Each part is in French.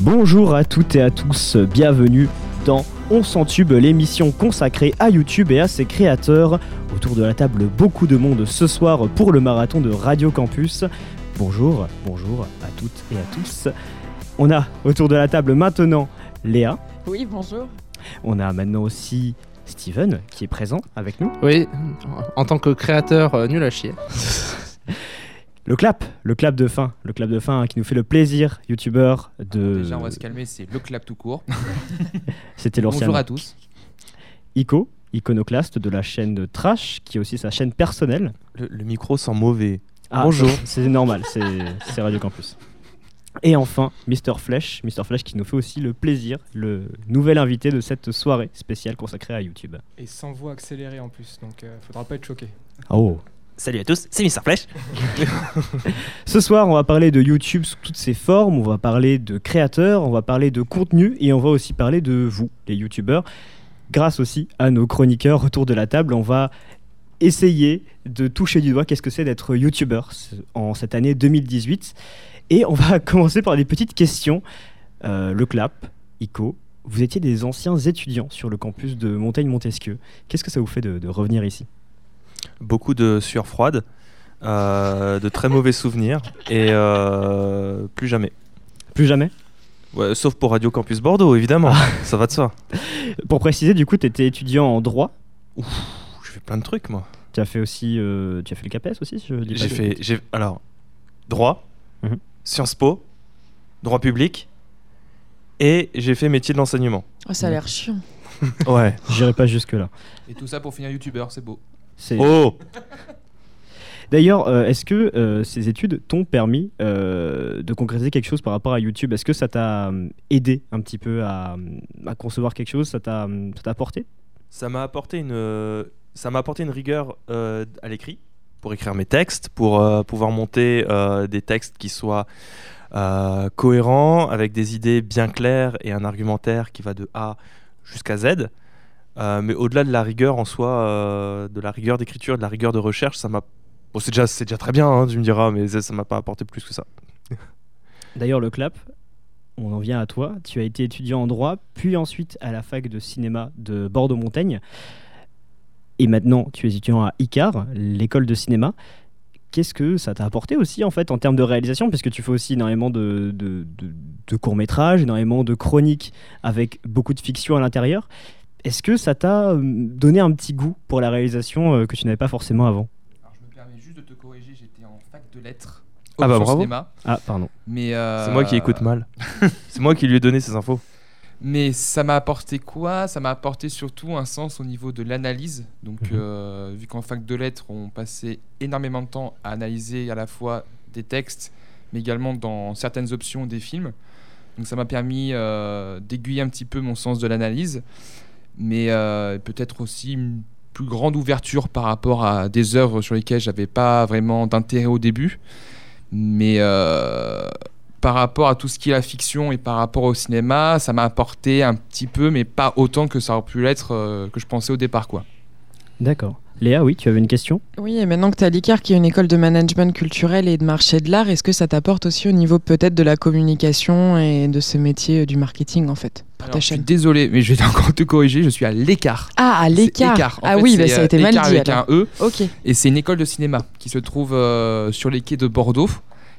Bonjour à toutes et à tous, bienvenue dans On s'en tube, l'émission consacrée à YouTube et à ses créateurs. Autour de la table, beaucoup de monde ce soir pour le marathon de Radio Campus. Bonjour, bonjour à toutes et à tous. On a autour de la table maintenant Léa. Oui, bonjour. On a maintenant aussi Steven qui est présent avec nous. Oui, en tant que créateur euh, nul à chier. Le clap, le clap de fin, le clap de fin hein, qui nous fait le plaisir, youtubeur, de. Déjà, on va se calmer, c'est le clap tout court. C'était l'ancien. Bonjour à tous. Ico, iconoclaste de la chaîne de Trash, qui est aussi sa chaîne personnelle. Le, le micro sent mauvais. Ah, Bonjour. C'est normal, c'est c'est Radio Campus. Et enfin, Mr. Flesh, Mr. Flesh qui nous fait aussi le plaisir, le nouvel invité de cette soirée spéciale consacrée à YouTube. Et sans voix accélérée en plus, donc euh, faudra pas être choqué. Oh. Salut à tous, c'est Mr. Flèche. Ce soir, on va parler de YouTube sous toutes ses formes, on va parler de créateurs, on va parler de contenu et on va aussi parler de vous, les YouTubeurs. Grâce aussi à nos chroniqueurs autour de la table, on va essayer de toucher du doigt qu'est-ce que c'est d'être YouTubeur en cette année 2018. Et on va commencer par des petites questions. Euh, le clap, Ico, vous étiez des anciens étudiants sur le campus de Montaigne-Montesquieu. Qu'est-ce que ça vous fait de revenir ici? Beaucoup de sueur froide, euh, de très mauvais souvenirs et euh, plus jamais. Plus jamais Ouais, sauf pour Radio Campus Bordeaux, évidemment. Ça va de soi. Pour préciser, du coup, tu étais étudiant en droit. Je fais plein de trucs, moi. Tu as fait aussi, euh, tu as fait le CAPES aussi, si je dis pas J'ai fait, j'ai alors droit, Mhm. Sciences Po, droit public et j'ai fait métier de l'enseignement. Oh, ça a l'air chiant. Ouais. J'irai pas jusque là. Et tout ça pour finir youtubeur, c'est beau. Oh. D'ailleurs, euh, est-ce que euh, ces études t'ont permis euh, de concrétiser quelque chose par rapport à YouTube? Est-ce que ça t'a aidé un petit peu à, à concevoir quelque chose? Ça t'a ça t'a apporté? Ça m'a apporté une, ça m'a apporté une rigueur à l'écrit pour écrire mes textes, pour pouvoir monter des textes qui soient cohérents, avec des idées bien claires et un argumentaire qui va de A jusqu'à Z. Euh, mais au-delà de la rigueur en soi, euh, de la rigueur d'écriture, de la rigueur de recherche, ça m'a. C'est déjà, déjà très bien, hein, tu me diras, mais ça m'a pas apporté plus que ça. D'ailleurs, le clap, on en vient à toi. Tu as été étudiant en droit, puis ensuite à la fac de cinéma de Bordeaux-Montaigne. Et maintenant, tu es étudiant à ICAR, l'école de cinéma. Qu'est-ce que ça t'a apporté aussi en fait en termes de réalisation? Puisque tu fais aussi énormément de courts-métrages, énormément de chroniques avec beaucoup de fiction à l'intérieur. Est-ce que ça t'a euh, donné un petit goût pour la réalisation euh, que tu n'avais pas forcément avant Alors, je me permets juste de te corriger, j'étais en fac de lettres. Ah bah bravo. cinéma, Ah, pardon. mais euh, C'est moi qui écoute mal. c'est moi qui lui ai donné ces infos. Mais ça m'a apporté quoi? Ça m'a apporté surtout un sens au niveau de l'analyse. Donc, Mhm. euh, vu qu'en fac de lettres, on passait énormément de temps à analyser à la fois des textes, mais également dans certaines options des films. Donc, ça m'a permis euh, d'aiguiller un petit peu mon sens de l'analyse, mais euh, peut-être aussi une plus grande ouverture par rapport à des œuvres sur lesquelles j'avais pas vraiment d'intérêt au début. Mais euh, par rapport à tout ce qui est la fiction et par rapport au cinéma, ça m'a apporté un petit peu, mais pas autant que ça aurait pu l'être euh, que je pensais au départ. quoi. D'accord. Léa, oui, tu avais une question? Oui, et maintenant que tu as l'ICAR, qui est une école de management culturel et de marché de l'art, est-ce que ça t'apporte aussi au niveau peut-être de la communication et de ce métier euh, du marketing en fait pour Alors, ta je suis chaîne? désolé, mais je vais encore te corriger, je suis à l'écart. Ah, à l'écart Ah fait, oui, c'est, bah, ça a euh, été mal dit avec alors. un E, Ok. et c'est une école de cinéma qui se trouve euh, sur les quais de Bordeaux.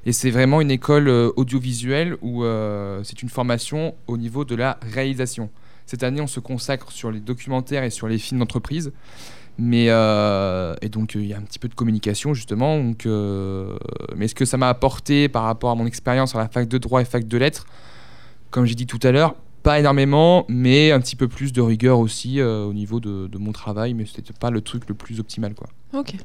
Et c'est vraiment une école euh, audiovisuelle où euh, c'est une formation au niveau de la réalisation. Cette année, on se consacre sur les documentaires et sur les films d'entreprise. Mais euh, et donc euh, il y a un petit peu de communication justement. Donc, euh, mais ce que ça m'a apporté par rapport à mon expérience à la fac de droit et fac de lettres, comme j'ai dit tout à l'heure, pas énormément, mais un petit peu plus de rigueur aussi euh, au niveau de, de mon travail. Mais c'était pas le truc le plus optimal quoi. Ok.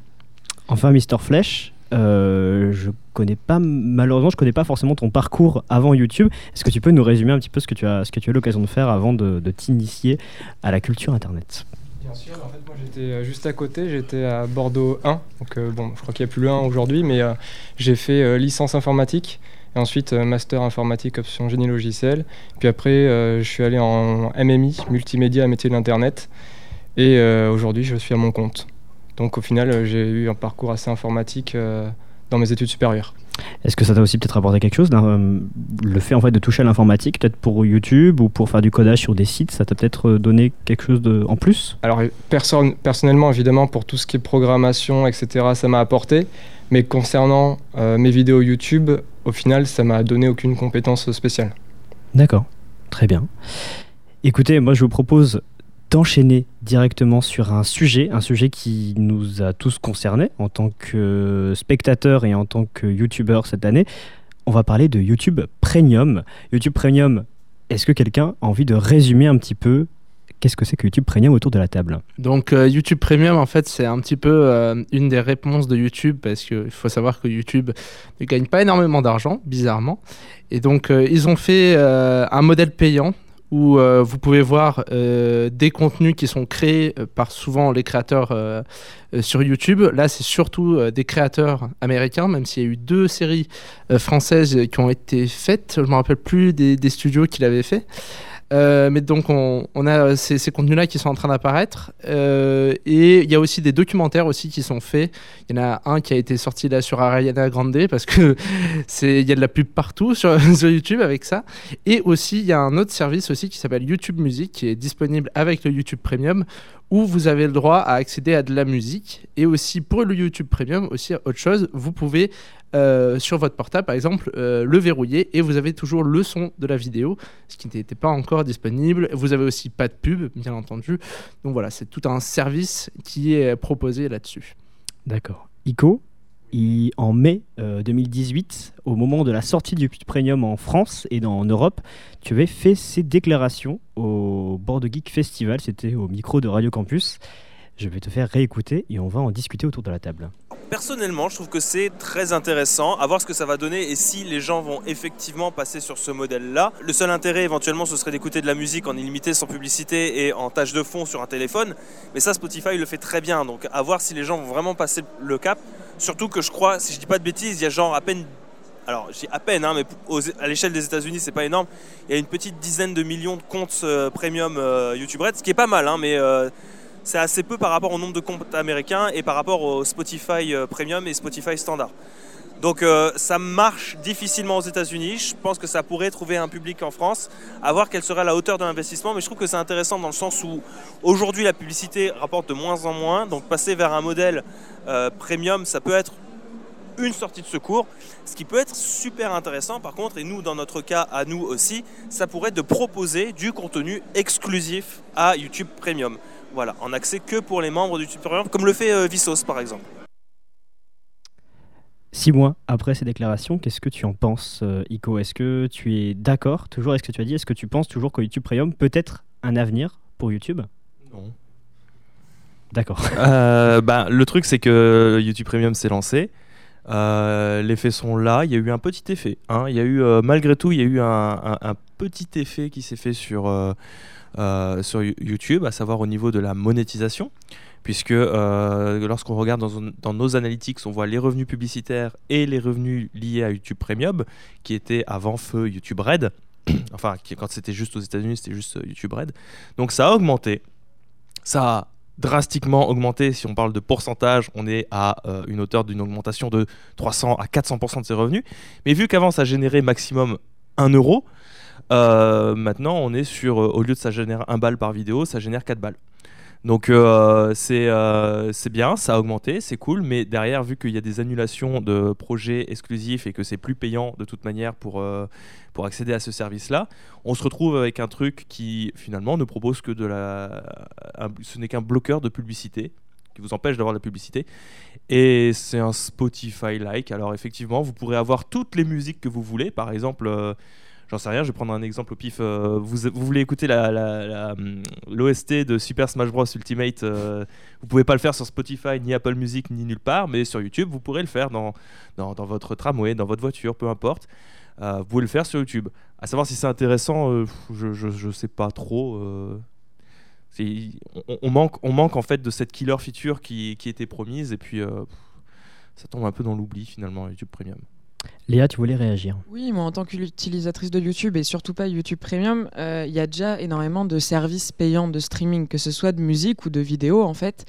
Enfin, Mister Flesh, euh, je connais pas, malheureusement, je connais pas forcément ton parcours avant YouTube. Est-ce que tu peux nous résumer un petit peu ce que tu as, ce que tu as eu l'occasion de faire avant de, de t'initier à la culture Internet? Bien sûr, en fait, j'étais euh, juste à côté, j'étais à Bordeaux 1, donc euh, bon, je crois qu'il n'y a plus le 1 aujourd'hui, mais euh, j'ai fait licence informatique et ensuite master informatique option génie logiciel. Puis après, je suis allé en MMI, multimédia, métier de l'internet, et aujourd'hui je suis à mon compte. Donc au final, j'ai eu un parcours assez informatique dans mes études supérieures. Est-ce que ça t'a aussi peut-être apporté quelque chose euh, Le fait en fait de toucher à l'informatique, peut-être pour YouTube ou pour faire du codage sur des sites, ça t'a peut-être euh, donné quelque chose de, en plus? Alors perso- personnellement, évidemment, pour tout ce qui est programmation, etc., ça m'a apporté. Mais concernant euh, mes vidéos YouTube, au final, ça m'a donné aucune compétence spéciale. D'accord, très bien. Écoutez, moi je vous propose d'enchaîner directement sur un sujet, un sujet qui nous a tous concernés en tant que spectateurs et en tant que youtubeurs cette année. On va parler de YouTube Premium. YouTube Premium, est-ce que quelqu'un a envie de résumer un petit peu qu'est-ce que c'est que YouTube Premium autour de la table? Donc euh, YouTube Premium, en fait, c'est un petit peu euh, une des réponses de YouTube parce qu'il faut savoir que YouTube ne gagne pas énormément d'argent, bizarrement. Et donc, euh, ils ont fait un modèle payant où euh, vous pouvez voir euh, des contenus qui sont créés euh, par souvent les créateurs sur YouTube. Là, c'est surtout des créateurs américains, même s'il y a eu deux séries françaises qui ont été faites. Je ne me rappelle plus des, des studios qui l'avaient fait. Euh, mais donc on, a ces, ces contenus-là qui sont en train d'apparaître Euh, et il y a aussi des documentaires aussi qui sont faits. Il y en a un qui a été sorti là sur Ariana Grande parce que c'est il y a de la pub partout sur, sur YouTube avec ça. Et aussi il y a un autre service aussi qui s'appelle YouTube Music qui est disponible avec le YouTube Premium où vous avez le droit à accéder à de la musique. Et aussi pour le YouTube Premium aussi autre chose vous pouvez euh, sur votre portable par exemple euh, le verrouiller et vous avez toujours le son de la vidéo ce qui n'était pas encore disponible. Vous avez aussi pas de pub bien entendu. Donc voilà c'est tout un service qui est proposé là-dessus. D'accord. ICO, en mai euh, 2018, au moment de la sortie du Premium en France et dans, en Europe, tu avais fait ces déclarations au Bordeaux Geek Festival, c'était au micro de Radio Campus. Je vais te faire réécouter et on va en discuter autour de la table. Personnellement, je trouve que c'est très intéressant à voir ce que ça va donner et si les gens vont effectivement passer sur ce modèle-là. Le seul intérêt éventuellement, ce serait d'écouter de la musique en illimité, sans publicité et en tâche de fond sur un téléphone. Mais ça, Spotify le fait très bien. Donc à voir si les gens vont vraiment passer le cap. Surtout que je crois, si je dis pas de bêtises, il y a genre à peine alors dis à peine, hein, mais à l'échelle des États-Unis, c'est pas énorme. Il y a une petite dizaine de millions de comptes euh, premium euh, YouTube Red, ce qui est pas mal, hein, mais euh, c'est assez peu par rapport au nombre de comptes américains et par rapport au Spotify Premium et Spotify Standard. Donc euh, ça marche difficilement aux États-Unis. Je pense que ça pourrait trouver un public en France. À voir quelle sera la hauteur de l'investissement. Mais je trouve que c'est intéressant dans le sens où aujourd'hui la publicité rapporte de moins en moins. Donc passer vers un modèle euh, premium, ça peut être une sortie de secours. Ce qui peut être super intéressant par contre, et nous dans notre cas à nous aussi, ça pourrait être de proposer du contenu exclusif à YouTube Premium. Voilà, en accès que pour les membres du YouTube comme le fait euh, par exemple. Six mois après ces déclarations, qu'est-ce que tu en penses, euh, Ico? Est-ce que tu es d'accord toujours avec ce que tu as dit? Est-ce que tu penses toujours que YouTube Premium peut être un avenir pour YouTube? Non. D'accord. Euh, bah, le truc, c'est que YouTube Premium s'est lancé. Euh, les faits sont là. Il y a eu un petit effet. hein. Il y a eu, euh, malgré tout, il y a eu un, un- un petit effet qui s'est fait sur, euh, sur You- YouTube, à savoir au niveau de la monétisation. Puisque euh, lorsqu'on regarde dans, nos analytics, on voit les revenus publicitaires et les revenus liés à YouTube Premium, qui étaient avant feu YouTube Red. enfin, quand c'était juste aux États-Unis, c'était juste euh, YouTube Red. Donc ça a augmenté. Ça a drastiquement augmenté. Si on parle de pourcentage, on est à une hauteur d'une augmentation de 300 à 400% de ses revenus. Mais vu qu'avant ça générait maximum 1 euro, euh, maintenant on est sur, euh, au lieu de ça génère 1 balle par vidéo, ça génère 4 balles. Donc euh, c'est euh, c'est bien, ça a augmenté, c'est cool, mais derrière, vu qu'il y a des annulations de projets exclusifs et que c'est plus payant de toute manière pour, pour accéder à ce service-là, on se retrouve avec un truc qui finalement ne propose que de la... ce n'est qu'un bloqueur de publicité qui vous empêche d'avoir de la publicité. Et c'est un Spotify-like. Alors effectivement, vous pourrez avoir toutes les musiques que vous voulez. Par exemple, j'en sais rien, je vais prendre un exemple au pif. euh, vous, voulez écouter hum, l'OST de Super Smash Bros Ultimate euh, Vous pouvez pas le faire sur Spotify, ni Apple Music, ni nulle part. Mais sur YouTube, vous pourrez le faire dans, dans, votre tramway, dans votre voiture, peu importe. Euh, vous pouvez le faire sur YouTube. À savoir si c'est intéressant, euh, je, je, sais pas trop. on, on manque, on manque en fait de cette killer feature qui, qui était promise et puis ça tombe un peu dans l'oubli finalement YouTube Premium. Léa, tu voulais réagir Oui, moi en tant qu'utilisatrice de YouTube et surtout pas YouTube Premium, euh, il y a déjà énormément de services payants de streaming, que ce soit de musique ou de vidéo en fait.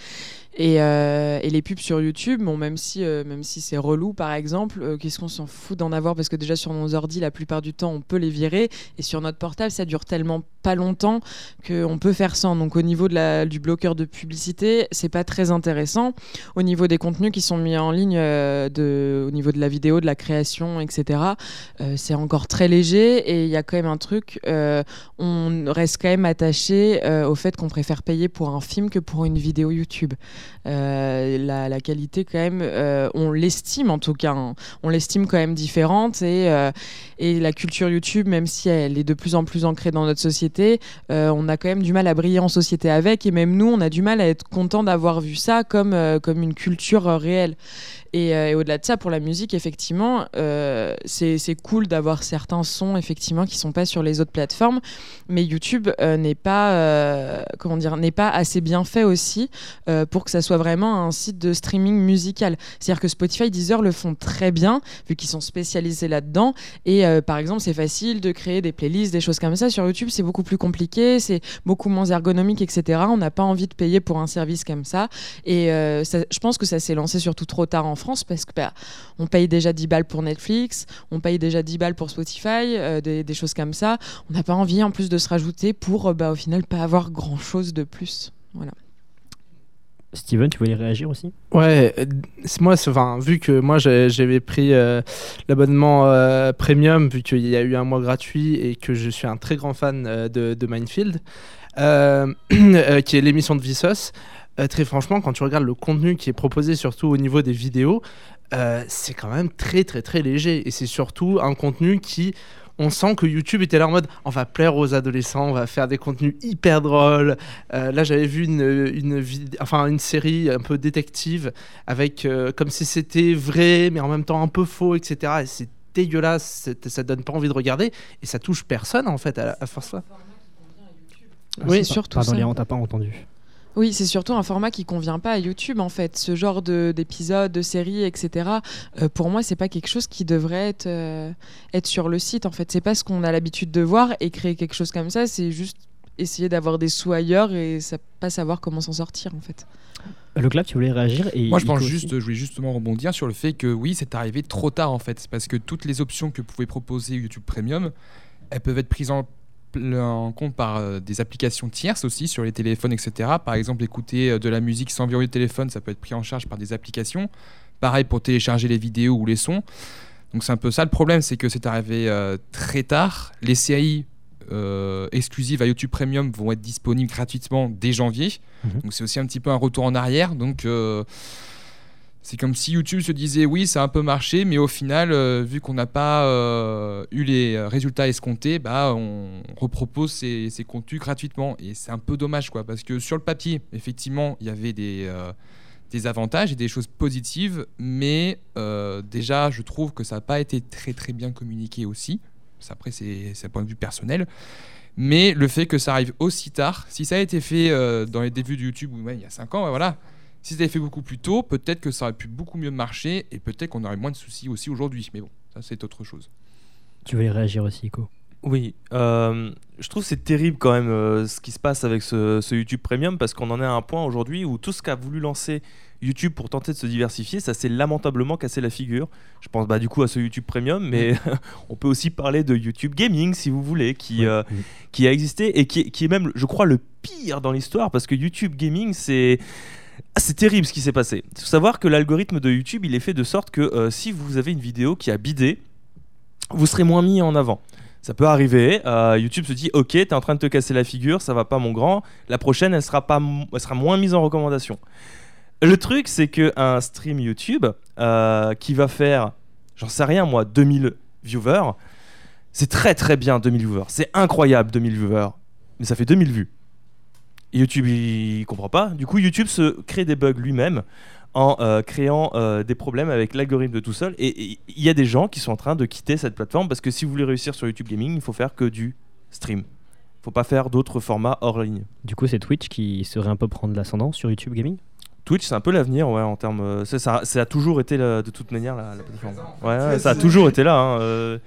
Et, euh, et les pubs sur YouTube, bon, même si, euh, si c'est relou par exemple, qu'est-ce qu'on s'en fout d'en avoir? Parce que déjà sur nos ordi, la plupart du temps, on peut les virer. Et sur notre portable, ça dure tellement pas longtemps qu'on peut faire sans. Donc au niveau du bloqueur de publicité, c'est pas très intéressant. Au niveau des contenus qui sont mis en ligne, euh, au niveau de la vidéo, de la création, etc., euh, c'est encore très léger. Et il y a quand même un truc, euh, on reste quand même attaché au fait qu'on préfère payer pour un film que pour une vidéo YouTube. La, qualité quand même, on l'estime en tout cas, hein. on l'estime quand même différente et la culture YouTube, même si elle est de plus en plus ancrée dans notre société, euh, on a quand même du mal à briller en société avec et même nous, on a du mal à être content d'avoir vu ça comme, euh, une culture euh, réelle. Et, euh, et au-delà de ça, pour la musique, effectivement, euh, c'est cool d'avoir certains sons effectivement qui sont pas sur les autres plateformes, mais YouTube euh, n'est pas comment dire n'est pas assez bien fait aussi pour que ça soit vraiment un site de streaming musical. C'est-à-dire que Spotify, Deezer le font très bien vu qu'ils sont spécialisés là-dedans. Et par exemple, c'est facile de créer des playlists, des choses comme ça. Sur YouTube, c'est beaucoup plus compliqué, c'est beaucoup moins ergonomique, etc. On n'a pas envie de payer pour un service comme ça. Et je pense que ça s'est lancé surtout trop tard en France parce que bah, on paye déjà 10 balles pour Netflix, on paye déjà 10 balles pour Spotify, euh, des, des choses comme ça. On n'a pas envie en plus de se rajouter pour euh, bah, au final pas avoir grand chose de plus. Voilà. Steven, tu voulais réagir aussi? Ouais, euh, c'est- moi, enfin, vu que moi j'avais pris euh, l'abonnement euh, premium, vu qu'il y a eu un mois gratuit et que je suis un très grand fan euh, de, de Minefield, qui est l'émission de Vsauce, euh, très franchement, quand tu regardes le contenu qui est proposé, surtout au niveau des vidéos, euh, c'est quand même très très très léger et c'est surtout un contenu qui on sent que YouTube était là en mode on va plaire aux adolescents, on va faire des contenus hyper drôles. Euh, là, j'avais vu une, une, vid- enfin, une série un peu détective avec euh, comme si c'était vrai, mais en même temps un peu faux, etc. Et c'est dégueulasse, ça donne pas envie de regarder et ça touche personne en fait à, à force ça. Oui, Ah, surtout Pardon, ça. Léon, t'as pas entendu. Oui, c'est surtout un format qui convient pas à YouTube en fait. Ce genre de- d'épisodes, de, séries, etc. euh, pour moi, c'est pas quelque chose qui devrait être euh, être sur le site. En fait, c'est pas ce qu'on a l'habitude de voir et créer quelque chose comme ça, c'est juste essayer d'avoir des sous ailleurs et ça, pas savoir comment s'en sortir en fait. Le club, tu voulais réagir et Moi, je pense aussi. juste, je voulais justement rebondir sur le fait que oui, c'est arrivé trop tard en fait, C'est parce que toutes les options que pouvait proposer YouTube Premium, elles peuvent être prises en, en compte par euh, des applications tierces aussi sur les téléphones, etc. Par exemple, écouter euh, de la musique sans verrouiller le téléphone, ça peut être pris en charge par des applications. Pareil pour télécharger les vidéos ou les sons. Donc c'est un peu ça le problème, c'est que c'est arrivé euh, très tard. Les séries euh, exclusives à YouTube Premium vont être disponibles gratuitement dès janvier. Mhm. Donc c'est aussi un petit peu un retour en arrière. Donc euh, c'est comme si YouTube se disait oui, ça a un peu marché, mais au final, euh, vu qu'on n'a pas euh, eu les résultats escomptés, bah, on repropose ces, contenus gratuitement. Et c'est un peu dommage, quoi, parce que sur le papier, effectivement, il y avait des, euh, des avantages et des choses positives, mais déjà, je trouve que ça n'a pas été très très bien communiqué aussi. Après, c'est un point de vue personnel. Mais le fait que ça arrive aussi tard, si ça a été fait dans les débuts de YouTube, ou même il y a 5 ans, ouais, voilà, si c'était fait beaucoup plus tôt, peut-être que ça aurait pu beaucoup mieux marcher et peut-être qu'on aurait moins de soucis aussi aujourd'hui. Mais bon, ça c'est autre chose. Tu voulais réagir aussi, Ico. Oui, euh, je trouve que c'est terrible quand même euh, ce qui se passe avec ce, ce YouTube Premium parce qu'on en est à un point aujourd'hui où tout ce qu'a voulu lancer YouTube pour tenter de se diversifier, ça s'est lamentablement cassé la figure. Je pense bah, du coup à ce YouTube Premium, mais on peut aussi parler de YouTube Gaming si vous voulez, qui, Oui, euh, oui. qui a existé et qui qui est même, je crois, le pire dans l'histoire parce que YouTube Gaming, c'est. Ah, c'est terrible ce qui s'est passé. Il faut savoir que l'algorithme de YouTube, il est fait de sorte que euh, si vous avez une vidéo qui a bidé, vous serez moins mis en avant. Ça peut arriver. euh, YouTube se dit Ok, t'es en train de te casser la figure, ça va pas, mon grand. La prochaine, elle sera, pas, elle sera moins mise en recommandation. Le truc, c'est qu'un stream YouTube euh, qui va faire, j'en sais rien moi, 2000 viewers, c'est très très bien 2000 viewers. C'est incroyable 2000 viewers. Mais ça fait 2000 vues. YouTube, il comprend pas. Du coup, YouTube se crée des bugs lui-même en euh, créant euh, des problèmes avec l'algorithme de tout seul. Et il y a des gens qui sont en train de quitter cette plateforme parce que si vous voulez réussir sur YouTube Gaming, il faut faire que du stream. Il faut pas faire d'autres formats hors ligne. Du coup, c'est Twitch qui serait un peu prendre l'ascendant sur YouTube Gaming? Twitch, c'est un peu l'avenir, ouais, en termes. euh, c'est- ça, ça a toujours été la- de toute manière la, la plateforme. Ouais, ouais, ça a toujours été là. hein, euh,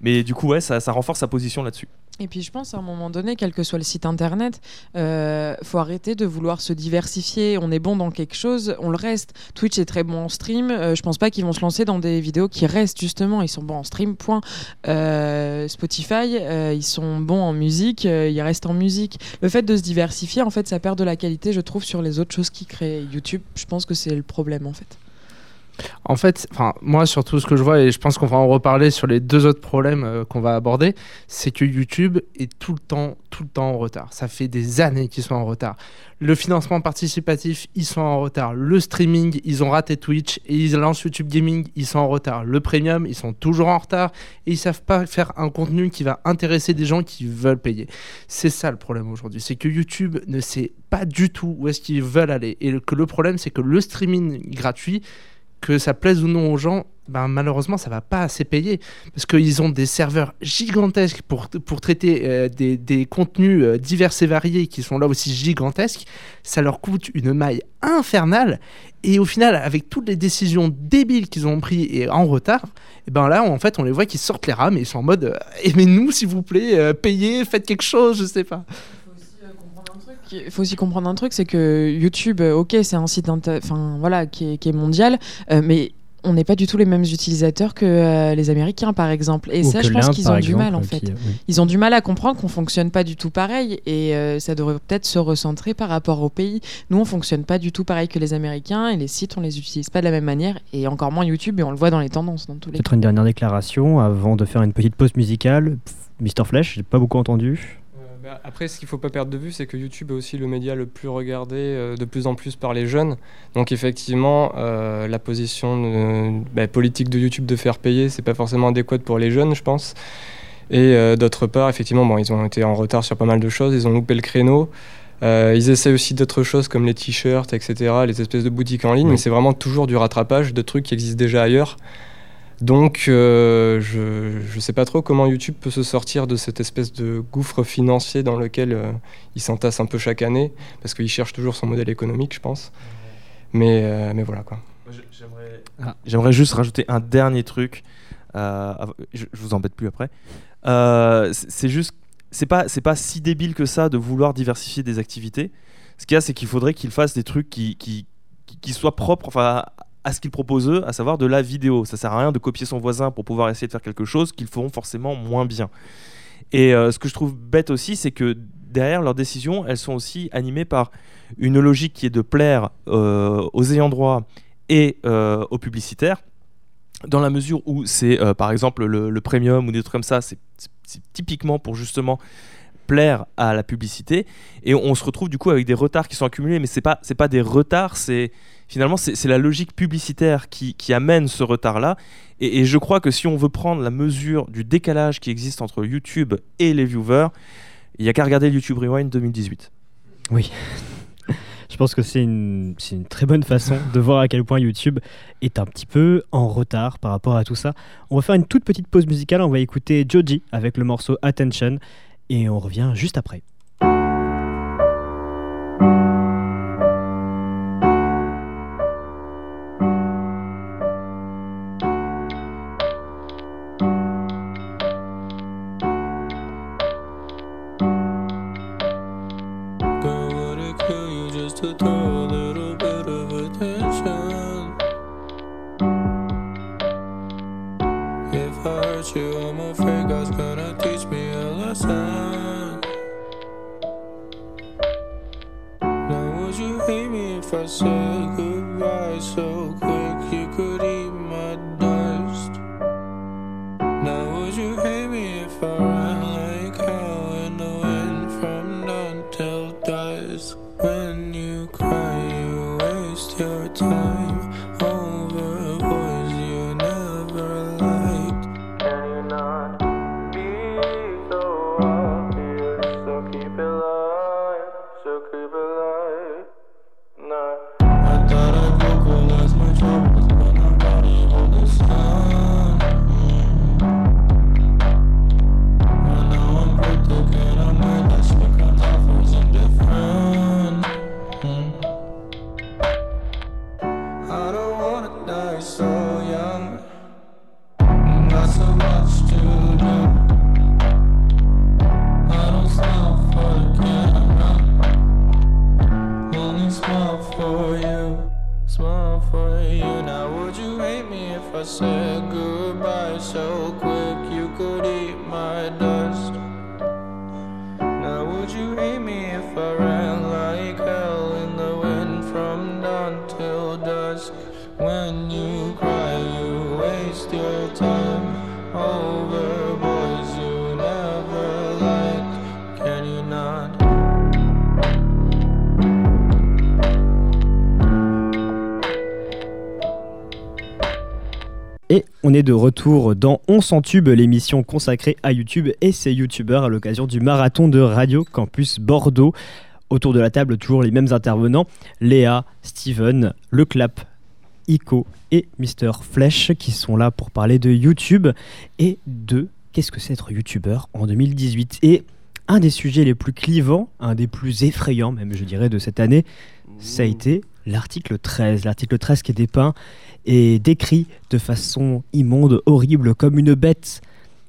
mais du coup, ouais, ça, ça renforce sa position là-dessus. Et puis je pense à un moment donné, quel que soit le site internet, euh, faut arrêter de vouloir se diversifier. On est bon dans quelque chose, on le reste. Twitch est très bon en stream. Euh, je pense pas qu'ils vont se lancer dans des vidéos qui restent justement. Ils sont bons en stream. Point. Euh, Spotify, euh, ils sont bons en musique. euh, ils restent en musique. Le fait de se diversifier, en fait, ça perd de la qualité, je trouve, sur les autres choses qui créent YouTube. Je pense que c'est le problème, en fait. En fait, enfin, moi, surtout ce que je vois, et je pense qu'on va en reparler sur les deux autres problèmes euh, qu'on va aborder, c'est que YouTube est tout le temps, tout le temps en retard. Ça fait des années qu'ils sont en retard. Le financement participatif, ils sont en retard. Le streaming, ils ont raté Twitch et ils lancent YouTube Gaming, ils sont en retard. Le premium, ils sont toujours en retard et ils savent pas faire un contenu qui va intéresser des gens qui veulent payer. C'est ça le problème aujourd'hui, c'est que YouTube ne sait pas du tout où est-ce qu'ils veulent aller et que le problème, c'est que le streaming gratuit que ça plaise ou non aux gens, ben malheureusement, ça va pas assez payer. Parce qu'ils ont des serveurs gigantesques pour, pour traiter euh, des, des contenus euh, divers et variés qui sont là aussi gigantesques. Ça leur coûte une maille infernale. Et au final, avec toutes les décisions débiles qu'ils ont prises et en retard, et ben là, en fait, on les voit qui sortent les rames et ils sont en mode euh, aimez-nous, s'il vous plaît, payez, faites quelque chose, je sais pas. Il faut aussi comprendre un truc, c'est que YouTube, euh, ok, c'est un site enfin, voilà, qui, est, qui est mondial, euh, mais on n'est pas du tout les mêmes utilisateurs que euh, les Américains, par exemple. Et Ou ça, je pense qu'ils ont du mal, en fait. qui- oui. Ils ont du mal à comprendre qu'on fonctionne pas du tout pareil, et euh, ça devrait peut-être se recentrer par rapport au pays. Nous, on fonctionne pas du tout pareil que les Américains, et les sites, on les utilise pas de la même manière, et encore moins YouTube, et on le voit dans les tendances, dans tous les. Peut-être une dernière déclaration avant de faire une petite pause musicale. Mr. Flash, j'ai pas beaucoup entendu. Euh, bah, après, ce qu'il faut pas perdre de vue, c'est que YouTube est aussi le média le plus regardé euh, de plus en plus par les jeunes. Donc effectivement, euh, la position de- bah, politique de YouTube de faire payer, c'est pas forcément adéquate pour les jeunes, je pense. Et euh, d'autre part, effectivement, bon, ils ont été en retard sur pas mal de choses, ils ont loupé le créneau. Euh, ils essaient aussi d'autres choses comme les t-shirts, etc., les espèces de boutiques en ligne, Oui. mais c'est vraiment toujours du rattrapage de trucs qui existent déjà ailleurs. Donc, euh, je ne sais pas trop comment YouTube peut se sortir de cette espèce de gouffre financier dans lequel euh, il s'entasse un peu chaque année, parce qu'il cherche toujours son modèle économique, je pense. Mais, euh, mais voilà quoi. J'aimerais Ah. j'aimerais juste rajouter un dernier truc. euh, je, je vous embête plus après. Euh, c'est juste, c'est pas, c'est pas si débile que ça de vouloir diversifier des activités. Ce qu'il y a, c'est qu'il faudrait qu'ils fassent des trucs qui, qui, qui- qui soient propres, enfin, à ce qu'ils proposent eux, à savoir de la vidéo. Ça sert à rien de copier son voisin pour pouvoir essayer de faire quelque chose qu'ils feront forcément moins bien. Et euh, ce que je trouve bête aussi, c'est que derrière leurs décisions, elles sont aussi animées par une logique qui est de plaire euh, aux ayants droit et euh, aux publicitaires, dans la mesure où c'est par exemple le, premium ou des trucs comme ça, c'est typiquement pour justement plaire à la publicité et on, se retrouve du coup avec des retards qui sont accumulés mais c'est pas c'est pas des retards c'est finalement c'est la logique publicitaire qui, amène ce retard là et, je crois que si on veut prendre la mesure du décalage qui existe entre YouTube et les viewers il y a qu'à regarder YouTube Rewind 2018 Je pense que c'est une, c'est une très bonne façon de voir à quel point YouTube est un petit peu en retard par rapport à tout ça. On va faire une toute petite pause musicale, on va écouter Joji avec le morceau Attention et on revient juste après. Said goodbye so on est de retour dans On s'en tube, l'émission consacrée à YouTube et ses youtubeurs à l'occasion du marathon de Radio Campus Bordeaux. Autour de la table, toujours les mêmes intervenants Léa, Steven, Le Clap, Ico et Mister Flèche qui sont là pour parler de YouTube et de qu'est-ce que c'est être youtubeur en 2018. Et un des sujets les plus clivants, un des plus effrayants même je dirais de cette année, ça a été l'article 13. L'article 13 qui est dépeint et décrit de façon immonde, horrible, comme une bête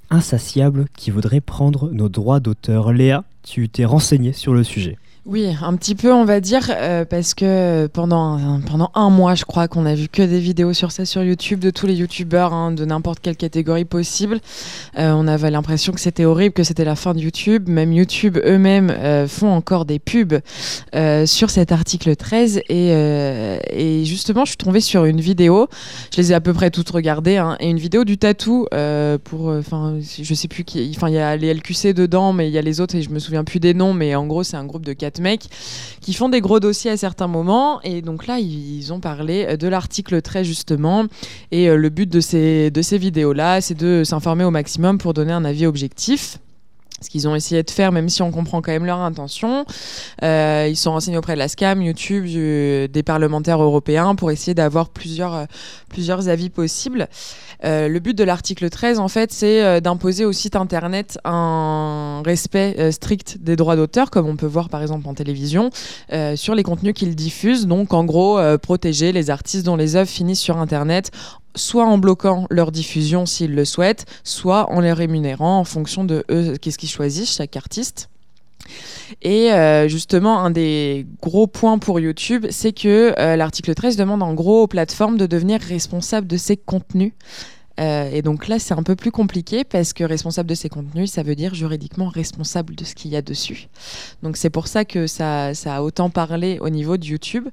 insatiable qui voudrait prendre nos droits d'auteur. Léa, tu t'es renseignée sur le sujet. Oui, un petit peu, on va dire, euh, parce que pendant un, pendant un mois, je crois qu'on a vu que des vidéos sur ça sur YouTube de tous les YouTubeurs hein, de n'importe quelle catégorie possible. Euh, on avait l'impression que c'était horrible, que c'était la fin de YouTube. Même YouTube eux-mêmes euh, font encore des pubs sur cet article 13. Et, justement, je suis tombée sur une vidéo. Je les ai à peu près toutes regardées, hein, et une vidéo du tatou pour, enfin, je sais plus qui. Enfin, il y a les LQC dedans, mais il y a les autres et je me souviens plus des noms. Mais en gros, c'est un groupe de mecs qui font des gros dossiers à certains moments. Et donc là, ils ont parlé de l'article 13 justement. Et euh, le but de ces, de ces vidéos-là, c'est de s'informer au maximum pour donner un avis objectif. Ce qu'ils ont essayé de faire, même si on comprend quand même leur intention. Euh, ils sont renseignés auprès de la SCAM, YouTube, des parlementaires européens pour essayer d'avoir plusieurs, euh, plusieurs avis possibles. Euh, le but de l'article 13, en fait, c'est d'imposer au site internet un respect strict des droits d'auteur, comme on peut voir par exemple en télévision, sur les contenus qu'ils diffusent. Donc, en gros, protéger les artistes dont les œuvres finissent sur internet soit en bloquant leur diffusion s'ils le souhaitent, soit en les rémunérant en fonction de eux, qu'est-ce qu'ils choisissent, chaque artiste. Et euh, justement, un des gros points pour YouTube, c'est que euh, l'article 13 demande en gros aux plateformes de devenir responsables de ces contenus. Euh, et donc là, c'est un peu plus compliqué parce que responsable de ces contenus, ça veut dire juridiquement responsable de ce qu'il y a dessus. Donc c'est pour ça que ça, ça a autant parlé au niveau de YouTube.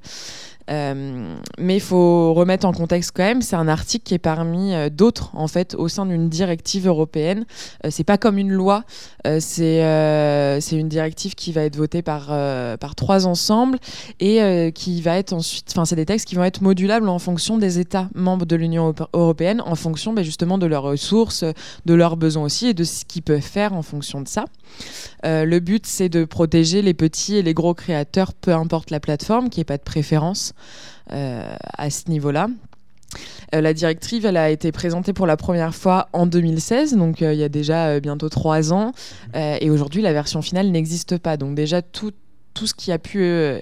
Euh, mais il faut remettre en contexte quand même, c'est un article qui est parmi euh, d'autres en fait au sein d'une directive européenne. Euh, c'est pas comme une loi, euh, c'est c'est une directive qui va être votée par par trois ensembles et qui va être ensuite, enfin c'est des textes qui vont être modulables en fonction des États membres de l'Union européenne, en fonction ben, justement de leurs ressources, de leurs besoins aussi et de ce qu'ils peuvent faire en fonction de ça. Euh, le but, c'est de protéger les petits et les gros créateurs, peu importe la plateforme, qu'il n'y pas de préférence euh, à ce niveau-là. Euh, la directive, elle a été présentée pour la première fois en 2016, donc il y a déjà bientôt trois ans. Et aujourd'hui, la version finale n'existe pas. Donc déjà, tout tout ce qui a pu euh,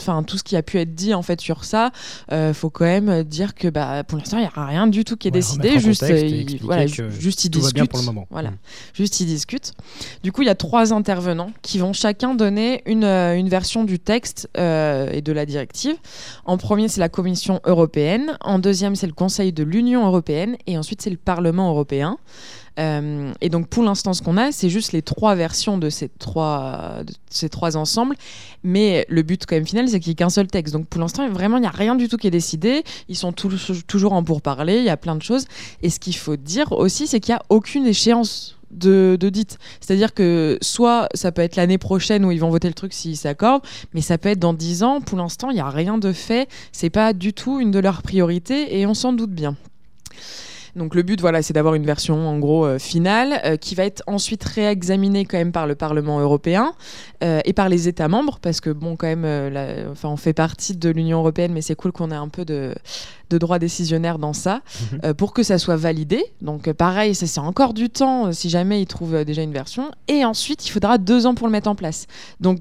enfin tout ce qui a pu être dit en fait sur ça euh, faut quand même dire que bah pour l'instant il y a rien du tout qui est Ouais, décidé juste il- voilà, juste ils discutent. voilà. Mm. juste ils discutent. Du coup il y a trois intervenants qui vont chacun donner une, euh, une version du texte euh, et de la directive. En premier c'est la Commission européenne. En deuxième c'est le Conseil de l'Union européenne. Et ensuite c'est le Parlement européen Euh, et donc pour l'instant, ce qu'on a, c'est juste les trois versions de ces trois, ces trois ensembles. Mais le but quand même final, c'est qu'il n'y ait qu'un seul texte. Donc pour l'instant, vraiment, il n'y a rien du tout qui est décidé. Ils sont toujours en pourparlers, il y a plein de choses. Et ce qu'il faut dire aussi, c'est qu'il n'y a aucune échéance de, dite. C'est-à-dire que soit ça peut être l'année prochaine où ils vont voter le truc s'ils s'accordent, mais ça peut être dans 10 ans. Pour l'instant, il n'y a rien de fait. C'est pas du tout une de leurs priorités et on s'en doute bien. Donc le but, voilà, c'est d'avoir une version en gros euh, finale euh, qui va être ensuite réexaminée quand même par le Parlement européen euh, et par les États membres parce que bon, quand même, la- enfin, on fait partie de l'Union européenne, mais c'est cool qu'on ait un peu de, de droit décisionnaire dans ça euh, pour que ça soit validé. Donc pareil, ça c'est encore du temps si jamais ils trouvent déjà une version. Et ensuite, il faudra deux ans pour le mettre en place. Donc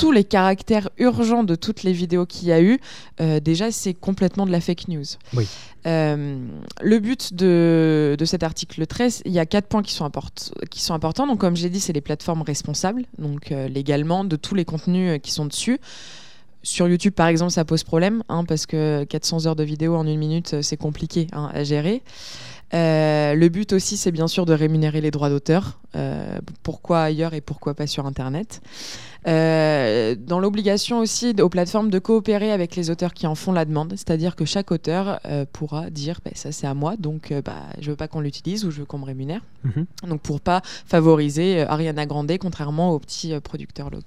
tous les caractères urgents de toutes les vidéos qu'il y a eu, euh, déjà c'est complètement de la fake news. Oui. Euh, le but de, de cet article 13, il y a quatre points qui sont, import- qui sont importants. Donc, comme j'ai dit, c'est les plateformes responsables, donc euh, légalement, de tous les contenus qui sont dessus. sur YouTube, par exemple, ça pose problème, hein, parce que 400 heures de vidéo en une minute, c'est compliqué hein, à gérer. Euh, le but aussi, c'est bien sûr de rémunérer les droits d'auteur. Euh, pourquoi ailleurs et pourquoi pas sur Internet Dans l'obligation aussi aux plateformes de coopérer avec les auteurs qui en font la demande, c'est-à-dire que chaque auteur euh, pourra dire bah, ça c'est à moi, donc euh, bah, je veux pas qu'on l'utilise ou je veux qu'on me rémunère. Mhm. Donc pour pas favoriser euh, Ariana Grande, contrairement aux petits euh, producteurs locaux.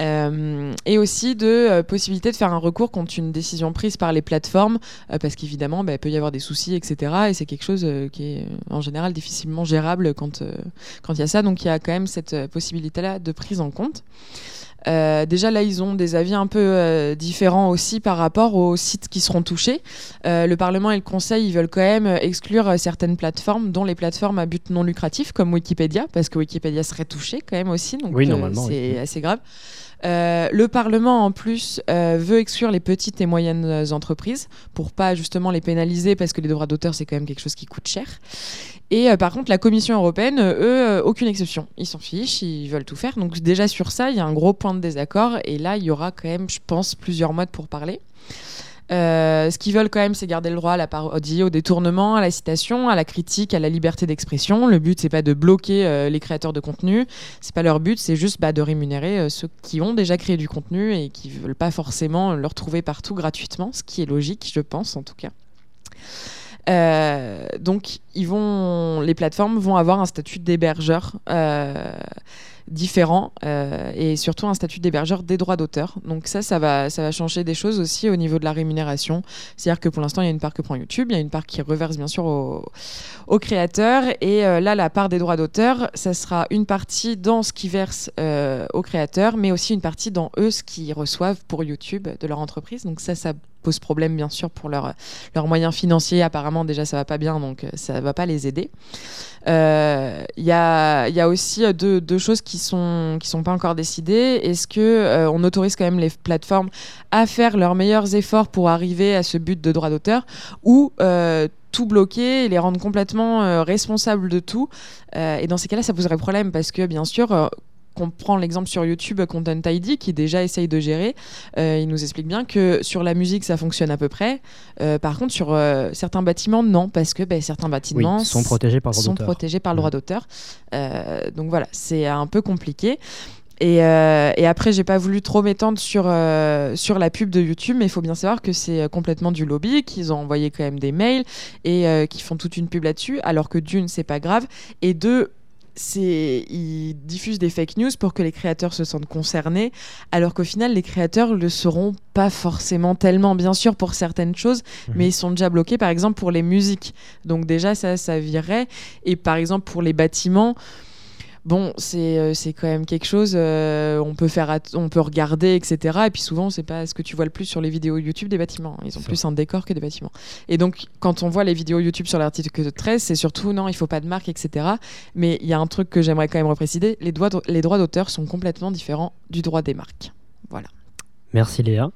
Euh, et aussi de euh, possibilité de faire un recours contre une décision prise par les plateformes, euh, parce qu'évidemment, bah, il peut y avoir des soucis, etc. Et c'est quelque chose euh, qui est euh, en général difficilement gérable quand euh, quand il y a ça. Donc il y a quand même cette euh, possibilité-là de prise en compte. Euh, déjà là, ils ont des avis un peu euh, différents aussi par rapport aux sites qui seront touchés. Euh, le Parlement et le Conseil, ils veulent quand même exclure certaines plateformes, dont les plateformes à but non lucratif, comme Wikipédia, parce que Wikipédia serait touché quand même aussi. Donc oui. c'est assez grave. Euh, le Parlement, en plus, euh, veut exclure les petites et moyennes entreprises pour pas justement les pénaliser parce que les droits d'auteur, c'est quand même quelque chose qui coûte cher. Et euh, par contre, la Commission européenne, eux, aucune exception. Ils s'en fichent, ils veulent tout faire. Donc déjà sur ça, il y a un gros point de désaccord. Et là, il y aura quand même, je pense, plusieurs mois pour parler. Euh, ce qu'ils veulent quand même, c'est garder le droit à la parodie, au détournement, à la citation, à la critique, à la liberté d'expression. Le but, c'est pas de bloquer euh, les créateurs de contenu. C'est pas leur but, c'est juste bah, de rémunérer euh, ceux qui ont déjà créé du contenu et qui veulent pas forcément le retrouver partout gratuitement, ce qui est logique, je pense en tout cas. Donc, ils vont, les plateformes vont avoir un statut d'hébergeur différent euh, et surtout un statut d'hébergeur des droits d'auteur. Donc ça, ça va, ça va changer des choses aussi au niveau de la rémunération. C'est-à-dire que pour l'instant, il y a une part que prend YouTube, il y a une part qui reverse bien sûr aux, aux créateurs. Et euh, là, la part des droits d'auteur, ça sera une partie dans ce qu'ils versent euh, aux créateurs, mais aussi une partie dans eux ce qu'ils reçoivent pour YouTube de leur entreprise. Donc ça, ça pose problème bien sûr pour leurs moyens financiers. Apparemment, déjà, ça va pas bien, donc euh, ça va pas les aider. Euh, Il il y a aussi euh, deux, choses qui sont qui sont pas encore décidées. Est-ce que euh, on autorise quand même les plateformes à faire leurs meilleurs efforts pour arriver à ce but de droit d'auteur ou euh, tout bloquer et les rendre complètement euh, responsables de tout? Euh, Et dans ces cas-là, ça poserait problème parce que bien sûr. Qu'on prend l'exemple sur YouTube Content ID qui déjà essaye de gérer, euh, il nous explique bien que sur la musique ça fonctionne à peu près. Euh, par contre sur euh, certains bâtiments non parce que ben, certains bâtiments Oui, sont protégés par le droit sont d'auteur. protégés par le Mm. droit d'auteur. Euh, donc voilà, c'est un peu compliqué. Et, euh, et après, j'ai pas voulu trop m'étendre sur, euh, sur la pub de YouTube, mais il faut bien savoir que c'est complètement du lobby, qu'ils ont envoyé quand même des mails et euh, qu'ils font toute une pub là-dessus, alors que d'une, c'est pas grave, et deux, c'est ils diffusent des fake news pour que les créateurs se sentent concernés, alors qu'au final, les créateurs le seront pas forcément tellement, bien sûr, pour certaines choses, Mhm. mais ils sont déjà bloqués, par exemple, pour les musiques. Donc déjà, ça, ça virait. Et par exemple, pour les bâtiments, bon, c'est euh, c'est quand même quelque chose, euh, on, peut faire on peut regarder, etc. Et puis souvent, c'est pas ce que tu vois le plus sur les vidéos YouTube des bâtiments. Ils ont plus un décor que des bâtiments. Et donc, quand on voit les vidéos YouTube sur l'article 13, c'est surtout, non, il faut pas de marque, etc. Mais il y a un truc que j'aimerais quand même repréciser, les, droits les droits d'auteur sont complètement différents du droit des marques. Voilà. Merci Léa.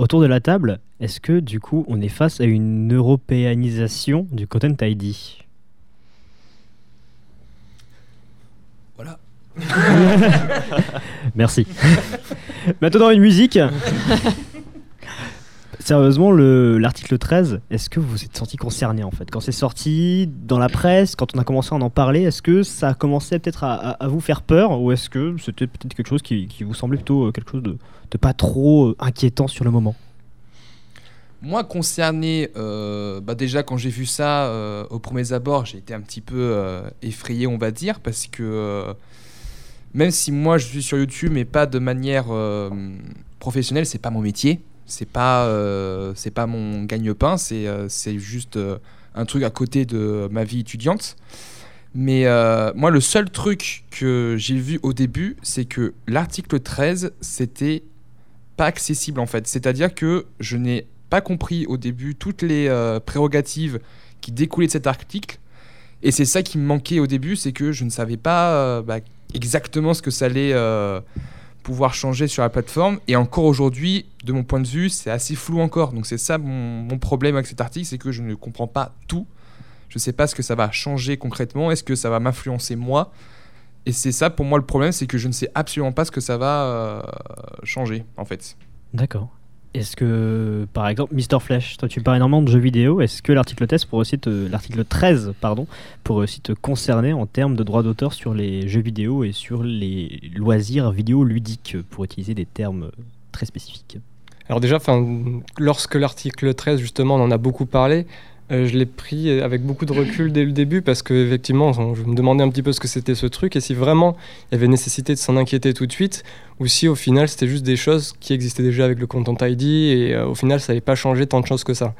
Autour de la table, est-ce que du coup on est face à une européanisation du Content ID Voilà. Merci. Maintenant une musique. Sérieusement, le- l'article 13, est-ce que vous vous êtes senti concerné en fait? Quand c'est sorti dans la presse, quand on a commencé à en parler, est-ce que ça a commencé peut-être à, à- à vous faire peur ou est-ce que c'était peut-être quelque chose qui, qui vous semblait plutôt euh, quelque chose de, de pas trop euh, inquiétant sur le moment? Moi, concerné, euh, bah déjà quand j'ai vu ça euh, aux premiers abords, j'ai été un petit peu euh, effrayé, on va dire, parce que euh, même si moi je suis sur YouTube, mais pas de manière euh, professionnelle, c'est pas mon métier, c'est pas, euh, c'est pas mon gagne-pain, c'est euh, c'est juste un truc à côté de ma vie étudiante. Mais moi, le seul truc que j'ai vu au début, c'est que l'article 13, c'était pas accessible en fait. C'est-à-dire que je n'ai pas compris au début toutes les prérogatives qui découlaient de cet article. Et c'est ça qui me manquait au début, c'est que je ne savais pas bah, exactement ce que ça allait euh, pouvoir changer sur la plateforme. Et encore aujourd'hui, de mon point de vue, c'est assez flou encore. Donc c'est ça mon, problème avec cet article, c'est que je ne comprends pas tout. Je ne sais pas ce que ça va changer concrètement. Est-ce que ça va m'influencer moi? Et c'est ça pour moi le problème, c'est que je ne sais absolument pas ce que ça va euh, changer en fait. D'accord. Est-ce que, par exemple, Mister Flash, toi tu parles énormément de jeux vidéo, est-ce que l'article 13 pourrait aussi te, l'article 13 pardon, pourrait aussi te concerner en termes de droits d'auteur sur les jeux vidéo et sur les loisirs vidéo ludiques, pour utiliser des termes très spécifiques? Alors déjà, lorsque l'article 13, justement, on en a beaucoup parlé, euh, je l'ai pris avec beaucoup de recul dès le début parce que effectivement, je me demandais un petit peu ce que c'était ce truc et si vraiment il y avait nécessité de s'en inquiéter tout de suite ou si au final c'était juste des choses qui existaient déjà avec le Content ID et euh, au final ça n'avait pas changé tant de choses que ça.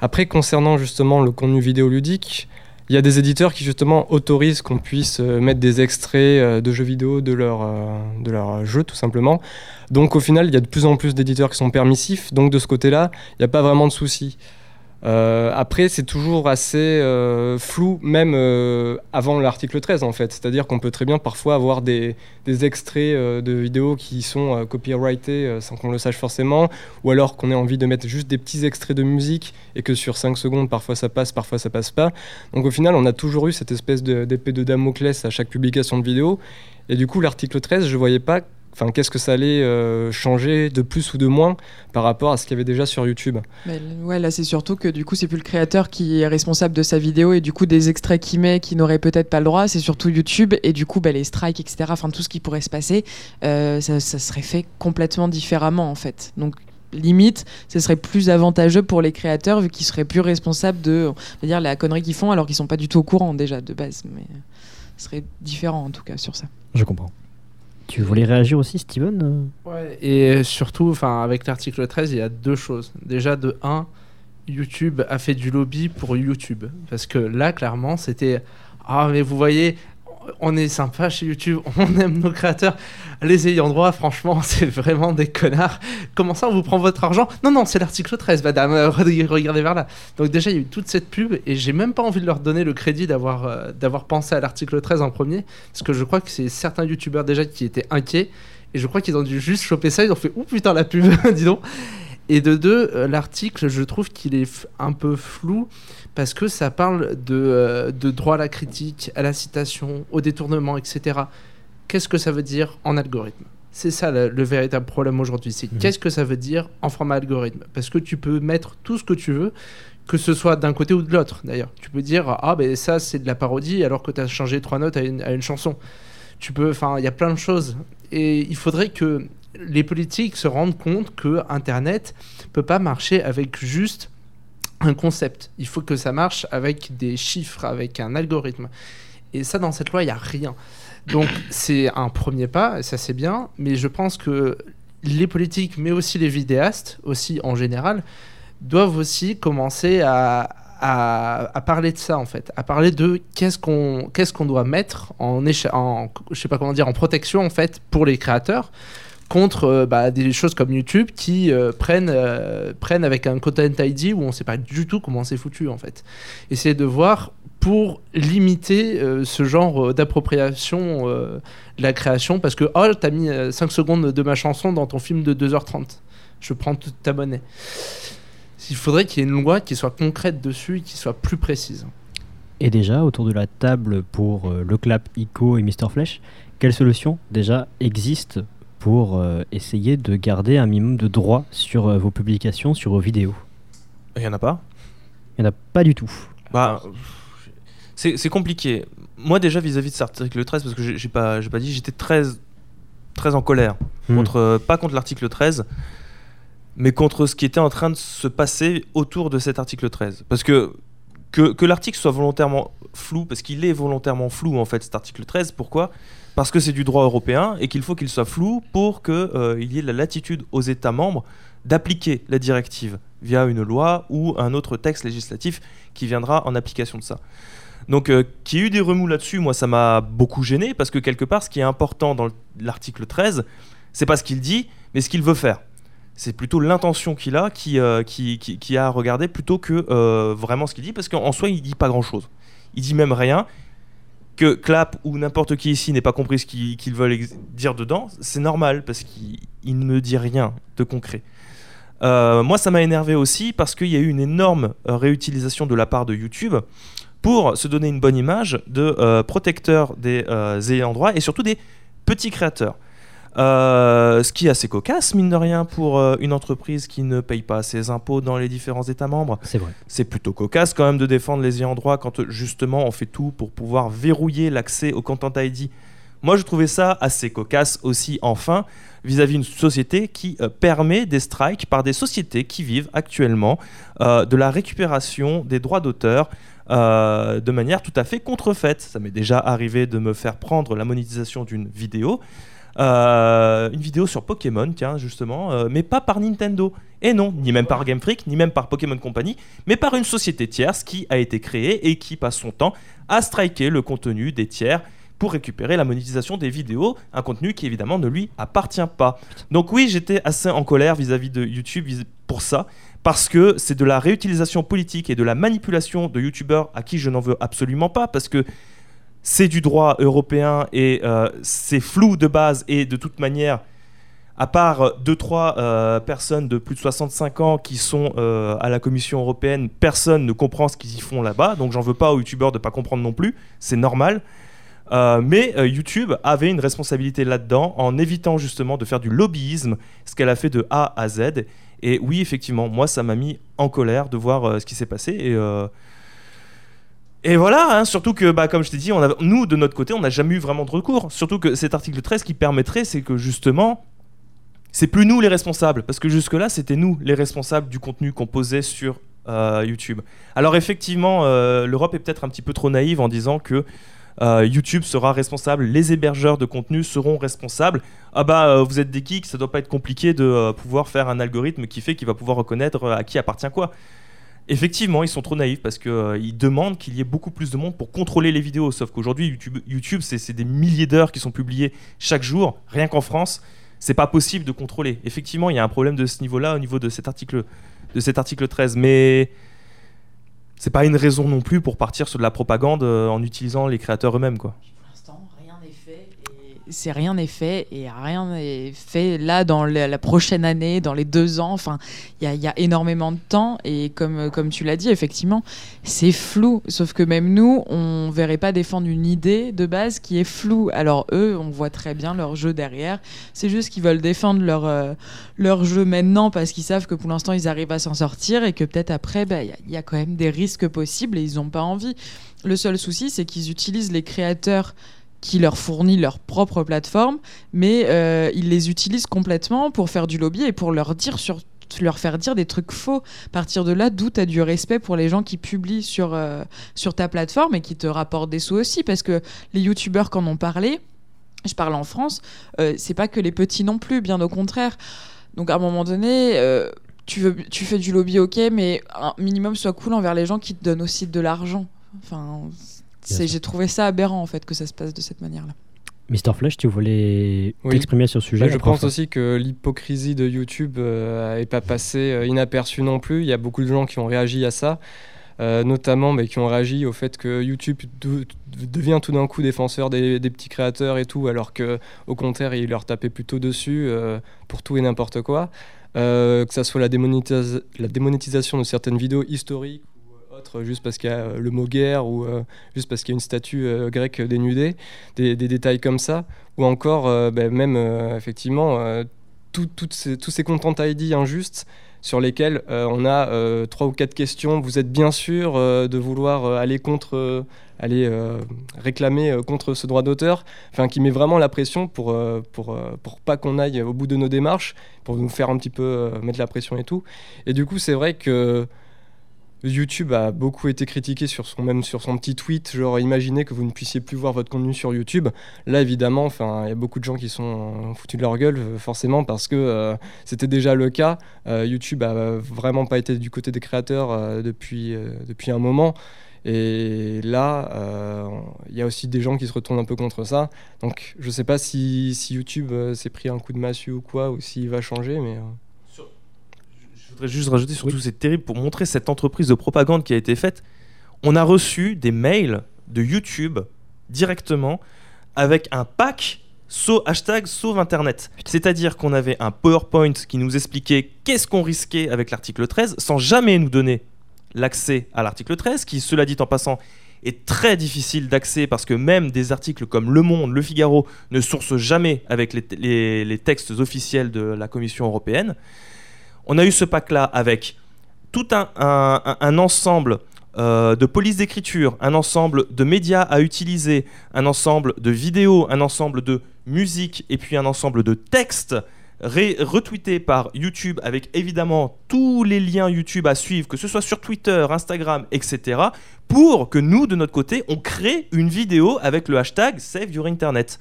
Après, concernant justement le contenu vidéoludique, il y a des éditeurs qui justement autorisent qu'on puisse euh, mettre des extraits de jeux vidéo de leur, de leur jeu tout simplement. Donc au final, il y a de plus en plus d'éditeurs qui sont permissifs. Donc de ce côté-là, il n'y a pas vraiment de souci. Euh, après, c'est toujours assez euh, flou, même euh, avant l'article 13 en fait. C'est-à-dire qu'on peut très bien parfois avoir des, extraits de vidéos qui sont copyrightés sans qu'on le sache forcément, ou alors qu'on ait envie de mettre juste des petits extraits de musique et que sur 5 secondes, parfois ça passe, parfois ça passe pas. Donc au final, on a toujours eu cette espèce d'épée de, de Damoclès à chaque publication de vidéo. Et du coup, l'article 13, je voyais pas Enfin, qu'est-ce que ça allait euh, changer de plus ou de moins par rapport à ce qu'il y avait déjà sur YouTube Ouais, là c'est surtout que du coup c'est plus le créateur qui est responsable de sa vidéo et du coup des extraits qu'il met qui n'auraient peut-être pas le droit, c'est surtout YouTube et du coup bah, les strikes etc. Enfin tout ce qui pourrait se passer, euh, ça, serait fait complètement différemment en fait. Donc limite, ce serait plus avantageux pour les créateurs vu qu'ils seraient plus responsables de, dire la connerie qu'ils font alors qu'ils sont pas du tout au courant déjà de base, mais ce serait différent en tout cas sur ça. Je comprends. Tu voulais réagir aussi, Steven Ouais, et surtout, avec l'article 13, il y a deux choses. Déjà, de 1, YouTube a fait du lobby pour YouTube. Parce que là, clairement, c'était. Ah, mais vous voyez, on est sympa chez YouTube, on aime nos créateurs. Les ayants droit, franchement, c'est vraiment des connards. Comment ça, on vous prend votre argent? Non, non, c'est l'article 13, madame, euh, regardez vers là. Donc déjà, il y a eu toute cette pub, et j'ai même pas envie de leur donner le crédit d'avoir euh, d'avoir pensé à l'article 13 en premier, parce que je crois que c'est certains YouTubeurs déjà qui étaient inquiets, et je crois qu'ils ont dû juste choper ça, ils ont fait « Ouh putain, la pub, dis donc !» Et de deux, euh, l'article, je trouve qu'il est un peu flou parce que ça parle de, euh, de droit à la critique, à la citation, au détournement, etc. Qu'est-ce que ça veut dire en algorithme? C'est ça le, véritable problème aujourd'hui. C'est mhm. qu'est-ce que ça veut dire en format algorithme? Parce que tu peux mettre tout ce que tu veux, que ce soit d'un côté ou de l'autre d'ailleurs. Tu peux dire ah ben ça c'est de la parodie alors que tu as changé trois notes à une, à une chanson. Tu peux, enfin il y a plein de choses et il faudrait que les politiques se rendent compte que Internet peut pas marcher avec juste un concept. Il faut que ça marche avec des chiffres, avec un algorithme. Et ça, dans cette loi, il n'y a rien. Donc, c'est un premier pas, et ça c'est bien, mais je pense que les politiques, mais aussi les vidéastes, aussi en général, doivent aussi commencer à, parler de ça en fait, à parler de qu'est-ce qu'on qu'est-ce qu'on doit mettre en, en je sais pas comment dire en protection en fait pour les créateurs contre euh, bah, des choses comme YouTube qui euh, prennent, euh, prennent avec un Content ID où on ne sait pas du tout comment c'est foutu en fait. Essayer de voir pour limiter ce genre d'appropriation de la création parce que oh t'as mis 5 secondes de ma chanson dans ton film de 2h30 je prends toute ta monnaie. Il faudrait qu'il y ait une loi qui soit concrète dessus et qui soit plus précise. Et déjà autour de la table pour le clap ICO et Mr Flash quelles solutions déjà existent pour euh, essayer de garder un minimum de droit sur euh, vos publications, sur vos vidéos Il n'y en a pas? Il n'y en a pas du tout. Bah, c'est compliqué. Moi déjà vis-à-vis de cet article 13, parce que j'ai pas, pas dit, j'étais très, très en colère. Hmm. Contre, euh, pas contre l'article 13, mais contre ce qui était en train de se passer autour de cet article 13. Parce que que, que l'article soit volontairement flou, parce qu'il est volontairement flou en fait cet article 13, pourquoi? Parce que c'est du droit européen et qu'il faut qu'il soit flou pour qu'il euh, y ait la latitude aux États membres d'appliquer la directive via une loi ou un autre texte législatif qui viendra en application de ça. Donc, euh, qu'il y ait eu des remous là-dessus, moi, ça m'a beaucoup gêné parce que quelque part, ce qui est important dans l'article 13, c'est pas ce qu'il dit, mais ce qu'il veut faire. C'est plutôt l'intention qu'il a qui, euh, a regardé plutôt que vraiment ce qu'il dit, parce qu'en soi, il dit pas grand-chose. Il dit même rien que Clap ou n'importe qui ici n'ait pas compris ce qu'ils veulent dire dedans, c'est normal parce qu'il ne me dit rien de concret. Euh, moi, ça m'a énervé aussi parce qu'il y a eu une énorme euh, réutilisation de la part de YouTube pour se donner une bonne image de euh, protecteur des ayants droit et surtout des petits créateurs. Euh, ce qui est assez cocasse, mine de rien, pour euh, une entreprise qui ne paye pas ses impôts dans les différents États membres. C'est vrai. C'est plutôt cocasse quand même de défendre les ayants droit quand justement on fait tout pour pouvoir verrouiller l'accès au Content ID. Moi, je trouvais ça assez cocasse aussi, enfin, vis-à-vis d'une société qui euh, permet des strikes par des sociétés qui vivent actuellement de la récupération des droits d'auteur euh, de manière tout à fait contrefaite. Ça m'est déjà arrivé de me faire prendre la monétisation d'une vidéo. Euh, une vidéo sur Pokémon, tiens, justement, euh, mais pas par Nintendo. Et non, ni même par Game Freak, ni même par Pokémon Company, mais par une société tierce qui a été créée et qui passe son temps à striker le contenu des tiers pour récupérer la monétisation des vidéos, un contenu qui évidemment ne lui appartient pas. Donc oui, j'étais assez en colère vis-à-vis de YouTube vis- pour ça, parce que c'est de la réutilisation politique et de la manipulation de YouTubeurs à qui je n'en veux absolument pas, parce que c'est du droit européen et euh, c'est flou de base et de toute manière, à part 2-3 personnes de plus de 65 ans qui sont euh, à la Commission européenne, personne ne comprend ce qu'ils y font là-bas, donc j'en veux pas aux youtubeurs de pas comprendre non plus, c'est normal. Euh, mais euh, YouTube avait une responsabilité là-dedans en évitant justement de faire du lobbyisme, ce qu'elle a fait de A à Z. Et oui, effectivement, moi, ça m'a mis en colère de voir euh, ce qui s'est passé. Et, euh, et voilà, hein, surtout que, bah, comme je t'ai dit, nous, de notre côté, on n'a jamais eu vraiment de recours. Surtout que cet article 13 qui permettrait, c'est que justement, c'est plus nous les responsables. Parce que jusque-là, c'était nous les responsables du contenu qu'on posait sur euh, YouTube. Alors effectivement, euh, l'Europe est peut-être un petit peu trop naïve en disant que euh, YouTube sera responsable, les hébergeurs de contenu seront responsables. Ah bah vous êtes des geeks, ça doit pas être compliqué de pouvoir faire un algorithme qui fait qu'il va pouvoir reconnaître à qui appartient quoi. Effectivement, ils sont trop naïfs parce qu'ils demandent qu'il y ait beaucoup plus de monde pour contrôler les vidéos. Sauf qu'aujourd'hui, YouTube, c'est des milliers d'heures qui sont publiées chaque jour, rien qu'en France. C'est pas possible de contrôler. Effectivement, il y a un problème de ce niveau-là au niveau de cet article, de cet article 13. Mais c'est pas une raison non plus pour partir sur de la propagande euh, en utilisant les créateurs eux-mêmes. quoi. Pour l'instant, rien n'est fait. et C'est rien n'est fait et rien n'est fait là dans la, prochaine année, dans les deux ans. Enfin, il y a, énormément de temps et comme, tu l'as dit, effectivement, c'est flou. Sauf que même nous, on verrait pas défendre une idée de base qui est floue. Alors eux, on voit très bien leur jeu derrière. C'est juste qu'ils veulent défendre leur, euh, leur jeu maintenant parce qu'ils savent que pour l'instant, ils arrivent à s'en sortir et que peut-être après, bah, il y y, a quand même des risques possibles et ils n'ont pas envie. Le seul souci, c'est qu'ils utilisent les créateurs qui leur fournit leur propre plateforme, mais euh, ils les utilisent complètement pour faire du lobby et pour leur dire leur faire dire des trucs faux. À partir de là, d'où tu as du respect pour les gens qui publient sur, euh, sur ta plateforme et qui te rapportent des sous aussi, parce que les youtubeurs qui en ont parlé, je parle en France, euh, c'est pas que les petits non plus, bien au contraire. Donc à un moment donné, tu, fais du lobby, ok, mais un minimum soit cool envers les gens qui te donnent aussi de l'argent. Enfin. J'ai trouvé ça aberrant en fait que ça se passe de cette manière-là. Mr. Flush, tu voulais Oui. t'exprimer sur ce sujet Bah, je pense aussi que l'hypocrisie de YouTube n'est pas passée euh, inaperçue non plus. Il y a beaucoup de gens qui ont réagi à ça, euh, notamment mais qui ont réagi au fait que YouTube de- devient tout d'un coup défenseur des, des petits créateurs et tout, alors que au contraire, il leur tapait plutôt dessus euh, pour tout et n'importe quoi. Euh, que ça soit la, démonétis- la démonétisation de certaines vidéos historiques juste parce qu'il y a euh, le mot guerre ou euh, juste parce qu'il y a une statue euh, grecque dénudée, des, détails comme ça ou encore ben, même effectivement tous ces content ID injustes sur lesquels on a trois ou quatre questions. Vous êtes bien sûr de vouloir aller contre, aller réclamer contre ce droit d'auteur, enfin qui met vraiment la pression pour pour pour pas qu'on aille au bout de nos démarches, pour nous faire un petit peu mettre la pression et tout. Et du coup, c'est vrai que YouTube a beaucoup été critiqué sur son même sur son petit tweet, genre imaginez que vous ne puissiez plus voir votre contenu sur YouTube. Là, évidemment, il y a beaucoup de gens qui sont foutus de leur gueule, euh, forcément, parce que euh, c'était déjà le cas. Euh, YouTube a vraiment pas été du côté des créateurs depuis un moment. Et là, il y a aussi des gens qui se retournent un peu contre ça. Donc, je sais pas si, si YouTube s'est pris un coup de massue ou quoi, ou s'il va changer, mais. Je voudrais juste rajouter, surtout c'est terrible pour montrer cette entreprise de propagande qui a été faite. On a reçu des mails de YouTube directement avec un pack sau- hashtag sauve Internet. C'est-à-dire qu'on avait un PowerPoint qui nous expliquait qu'est-ce qu'on risquait avec l'article 13 sans jamais nous donner l'accès à l'article 13, qui, cela dit en passant, est très difficile d'accès parce que même des articles comme Le Monde, Le Figaro ne sourcent jamais avec les, les- les textes officiels de la Commission européenne. On a eu ce pack-là avec tout un, ensemble euh, de police d'écriture, un ensemble de médias à utiliser, un ensemble de vidéos, un ensemble de musique et puis un ensemble de textes retweetés par YouTube avec évidemment tous les liens YouTube à suivre, que ce soit sur Twitter, Instagram, etc. pour que nous, de notre côté, on crée une vidéo avec le hashtag Save Your Internet.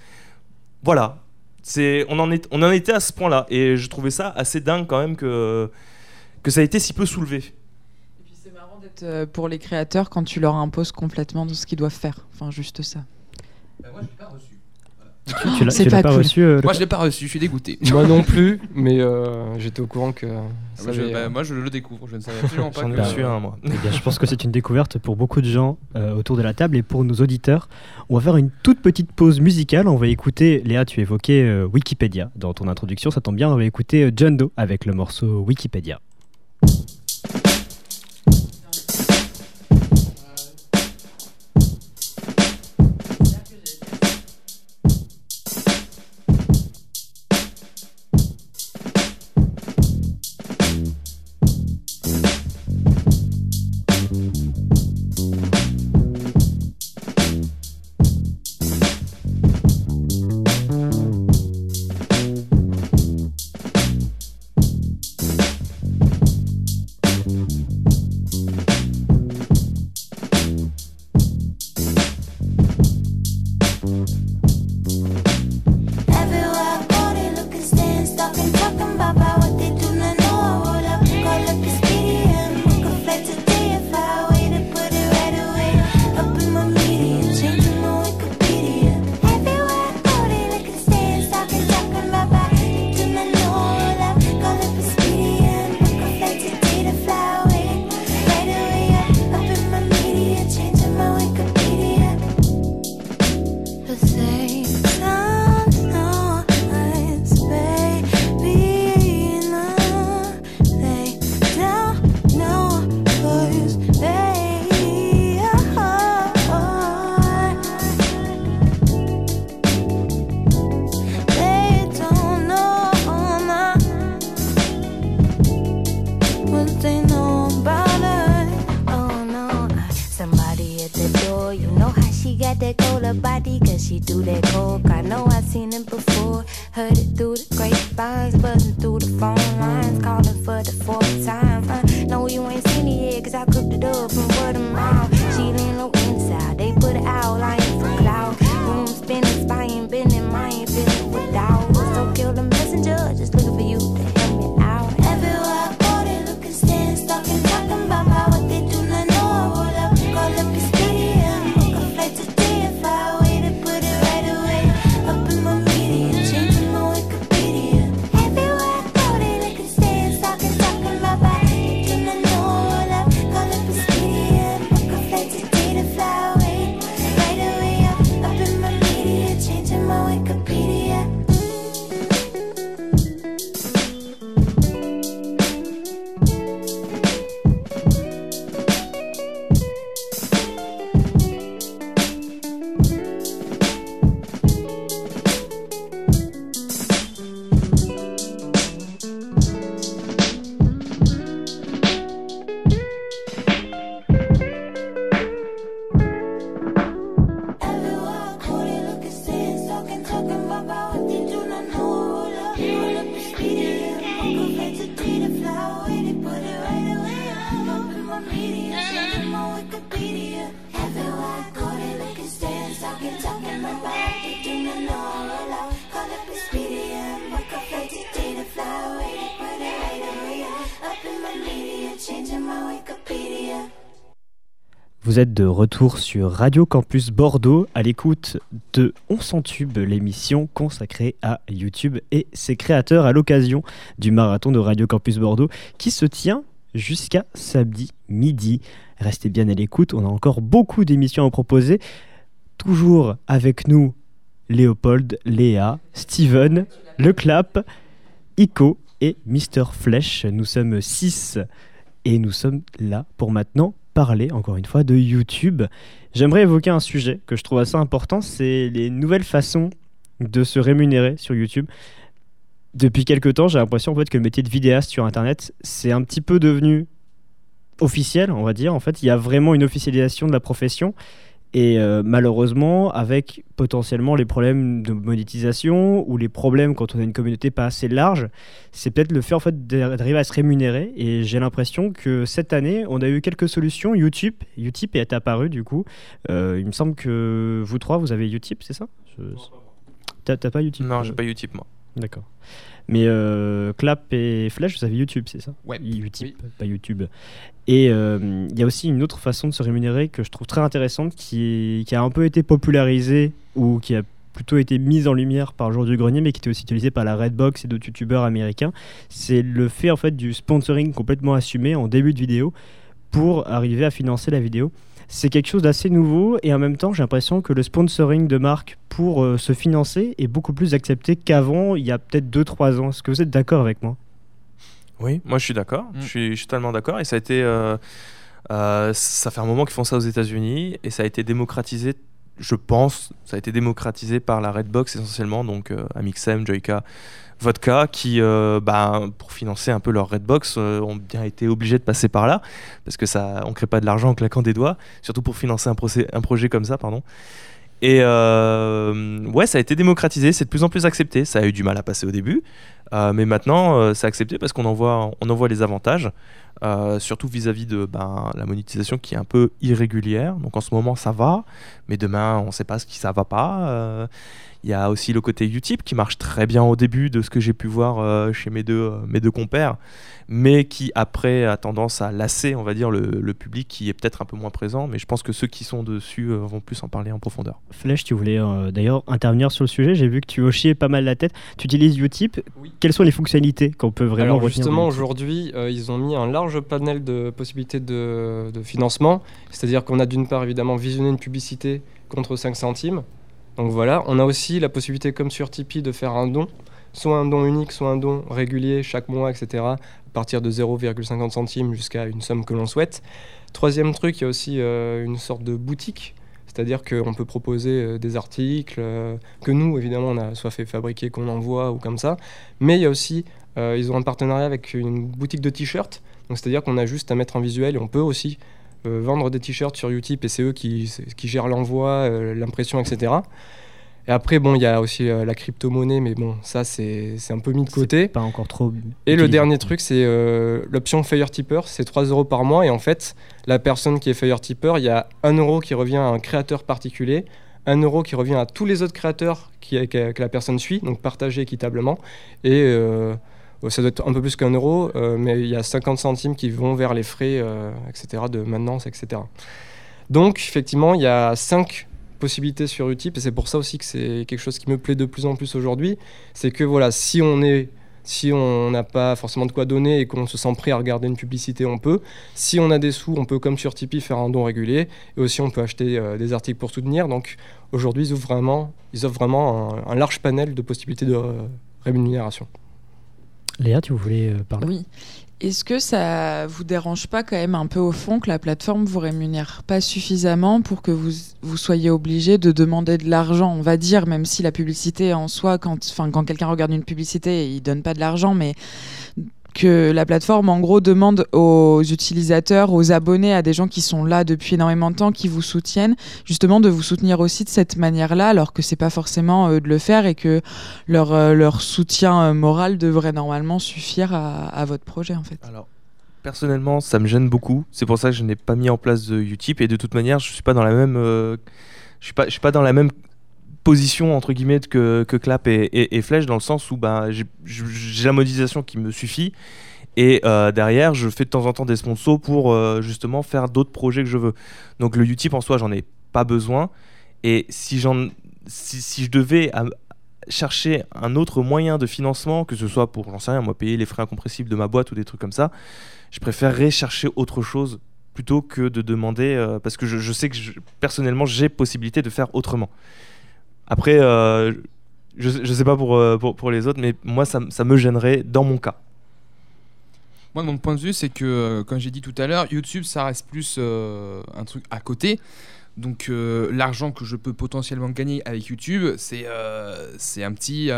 Voilà. C'est, on, en est, on en était à ce point-là et je trouvais ça assez dingue quand même que, que ça a été si peu soulevé. Et puis c'est marrant d'être euh, pour les créateurs quand tu leur imposes complètement ce qu'ils doivent faire. Enfin, juste ça. moi, je l'ai pas reçu. Tu l'as C'est tu l'as pas pas cool. reçu euh, Moi, je l'ai pas reçu, je suis dégoûté. Moi non plus, mais euh, j'étais au courant que. Ah, je, bah, euh, moi, je le découvre, je ne savais absolument pas J'en ai que. reçu un, moi. Eh bien, je pense que c'est une découverte pour beaucoup de gens euh, autour de la table et pour nos auditeurs. On va faire une toute petite pause musicale. On va écouter, Léa, tu évoquais euh, Wikipédia dans ton introduction, ça tombe bien. On va écouter John Doe avec le morceau Wikipédia. De retour sur Radio Campus Bordeaux à l'écoute de On s'en tube, l'émission consacrée à YouTube et ses créateurs à l'occasion du marathon de Radio Campus Bordeaux qui se tient jusqu'à samedi midi. Restez bien à l'écoute, on a encore beaucoup d'émissions à proposer. Toujours avec nous Léopold, Léa, Steven, Le Clap, Ico et Mister Flèche. Nous sommes 6 et nous sommes là pour maintenant parler, encore une fois, de YouTube. J'aimerais évoquer un sujet que je trouve assez important, c'est les nouvelles façons de se rémunérer sur YouTube. Depuis quelques temps, j'ai l'impression en fait, que le métier de vidéaste sur Internet, c'est un petit peu devenu officiel, on va dire. En fait, il y a vraiment une officialisation de la profession. Et euh, malheureusement, avec potentiellement les problèmes de monétisation ou les problèmes quand on a une communauté pas assez large, c'est peut-être le fait en fait d'arriver à se rémunérer. Et j'ai l'impression que cette année, on a eu quelques solutions. YouTube, Utip est apparu du coup. Euh, il me semble que vous trois, vous avez Utip, c'est ça? Je- T'as pas Utip? Non, j'ai pas Utip moi. D'accord. Mais euh, Clap et Flash, vous avez YouTube, c'est ça? Ouais. Utip, pas YouTube. Et euh, il y a aussi une autre façon de se rémunérer que je trouve très intéressante qui, est- qui a un peu été popularisée ou qui a plutôt été mise en lumière par jour du grenier mais qui était aussi utilisée par la Redbox et d'autres youtubeurs américains. C'est le fait en fait du sponsoring complètement assumé en début de vidéo pour arriver à financer la vidéo. C'est quelque chose d'assez nouveau et en même temps j'ai l'impression que le sponsoring de marque pour euh, se financer est beaucoup plus accepté qu'avant il y a peut-être 2-3 ans. Est-ce que vous êtes d'accord avec moi? Oui, moi je suis d'accord. Mm. Je, suis, je suis totalement d'accord. Et ça a été. euh, euh, ça fait un moment qu'ils font ça aux États-Unis et ça a été démocratisé. Je pense, ça a été démocratisé par la Redbox essentiellement, donc euh, Amixem, Joyka, Vodka, qui, euh, bah, pour financer un peu leur Redbox, euh, ont bien été obligés de passer par là, parce que ça, on crée pas de l'argent en claquant des doigts, surtout pour financer un, procé- un projet comme ça, pardon. Et euh, ouais, ça a été démocratisé, c'est de plus en plus accepté. Ça a eu du mal à passer au début, euh, mais maintenant c'est accepté parce qu'on en voit, on en les avantages, surtout vis-à-vis de ben, la monétisation qui est un peu irrégulière. Donc en ce moment ça va, mais demain on ne sait pas ce qui ça va pas. Il y a aussi le côté Utip qui marche très bien au début de ce que j'ai pu voir euh, chez mes deux, euh, mes deux compères, mais qui après a tendance à lasser, on va dire, le, le public qui est peut-être un peu moins présent. Mais je pense que ceux qui sont dessus euh, vont plus en parler en profondeur. Flèche, tu voulais euh, d'ailleurs intervenir sur le sujet. J'ai vu que tu hochais pas mal la tête. Tu utilises Utip. Oui. Quelles sont les fonctionnalités qu'on peut vraiment Alors justement, aujourd'hui, euh, ils ont mis un large panel de possibilités de, de financement. C'est-à-dire qu'on a d'une part, évidemment, visionné une publicité contre 5 centimes. Donc voilà, on a aussi la possibilité, comme sur Tipeee, de faire un don. Soit un don unique, soit un don régulier chaque mois, etc. À partir de 0,50 centimes jusqu'à une somme que l'on souhaite. Troisième truc, il y a aussi euh, une sorte de boutique. C'est-à-dire qu'on peut proposer euh, des articles euh, que nous, évidemment, on a soit fait fabriquer, qu'on envoie ou comme ça. Mais il y a aussi, ils ont un partenariat avec une boutique de t-shirts. Donc c'est-à-dire qu'on a juste à mettre un visuel et on peut aussi euh, vendre des t-shirts sur Utip et c'est eux qui, qui gèrent l'envoi, euh, l'impression, etc. Et après, bon, il y a aussi euh, la crypto-monnaie, mais bon, ça, c'est un peu mis de côté. Pas encore trop. Et le dernier truc, c'est l'option Fire Tipper, c'est 3 euros par mois. Et en fait, la personne qui est Fire Tipper, il y a 1 euro qui revient à un créateur particulier, 1 euro qui revient à tous les autres créateurs qui, que, que la personne suit, donc partagé équitablement. Et ça doit être un peu plus qu'un euro, euh, mais il y a 50 centimes qui vont vers les frais, euh, etc., de maintenance, etc. Donc, effectivement, il y a 5 possibilités sur Utip, et c'est pour ça aussi que c'est quelque chose qui me plaît de plus en plus aujourd'hui. C'est que voilà, si on n'a pas forcément de quoi donner et qu'on se sent prêt à regarder une publicité, on peut. Si on a des sous, on peut, comme sur Tipeee, faire un don régulier. Et aussi, on peut acheter euh, des articles pour soutenir. Donc, aujourd'hui, ils, offrent vraiment un, large panel de possibilités de rémunération. Léa, tu voulais euh, parler? Oui. Est-ce que ça vous dérange pas quand même un peu au fond que la plateforme vous rémunère pas suffisamment pour que vous, vous soyez obligé de demander de l'argent, on va dire, même si la publicité en soi, quand, quand quelqu'un regarde une publicité, il donne pas de l'argent, mais que la plateforme en gros demande aux utilisateurs, aux abonnés, à des gens qui sont là depuis énormément de temps, qui vous soutiennent, justement de vous soutenir aussi de cette manière-là, alors que c'est pas forcément euh, de le faire et que leur, euh, leur soutien euh, moral devrait normalement suffire à, votre projet en fait. Alors, personnellement, ça me gêne beaucoup. C'est pour ça que je n'ai pas mis en place de Utip. Et de toute manière, je suis pas dans la même, euh, je suis suis pas dans la même position entre guillemets que, que Clap et, Flèche dans le sens où bah, j'ai- la modélisation qui me suffit. Et euh, derrière, je fais de temps en temps des sponsors pour euh, justement faire d'autres projets que je veux. Donc le Utip en soi, j'en ai pas besoin. Et si, j'en, si, si je devais à- chercher un autre moyen de financement, que ce soit pour, j'en sais rien, moi, payer les frais incompressibles de ma boîte ou des trucs comme ça, je préférerais chercher autre chose plutôt que de demander, euh, parce que je, je sais que je- personnellement, j'ai possibilité de faire autrement. Après, euh, je, je sais pas pour, euh, pour, pour les autres, mais moi, ça, ça me gênerait dans mon cas. Moi, de mon point de vue, c'est que, euh, comme j'ai dit tout à l'heure, YouTube, ça reste plus un truc à côté. Donc, l'argent que je peux potentiellement gagner avec YouTube, c'est euh, un petit.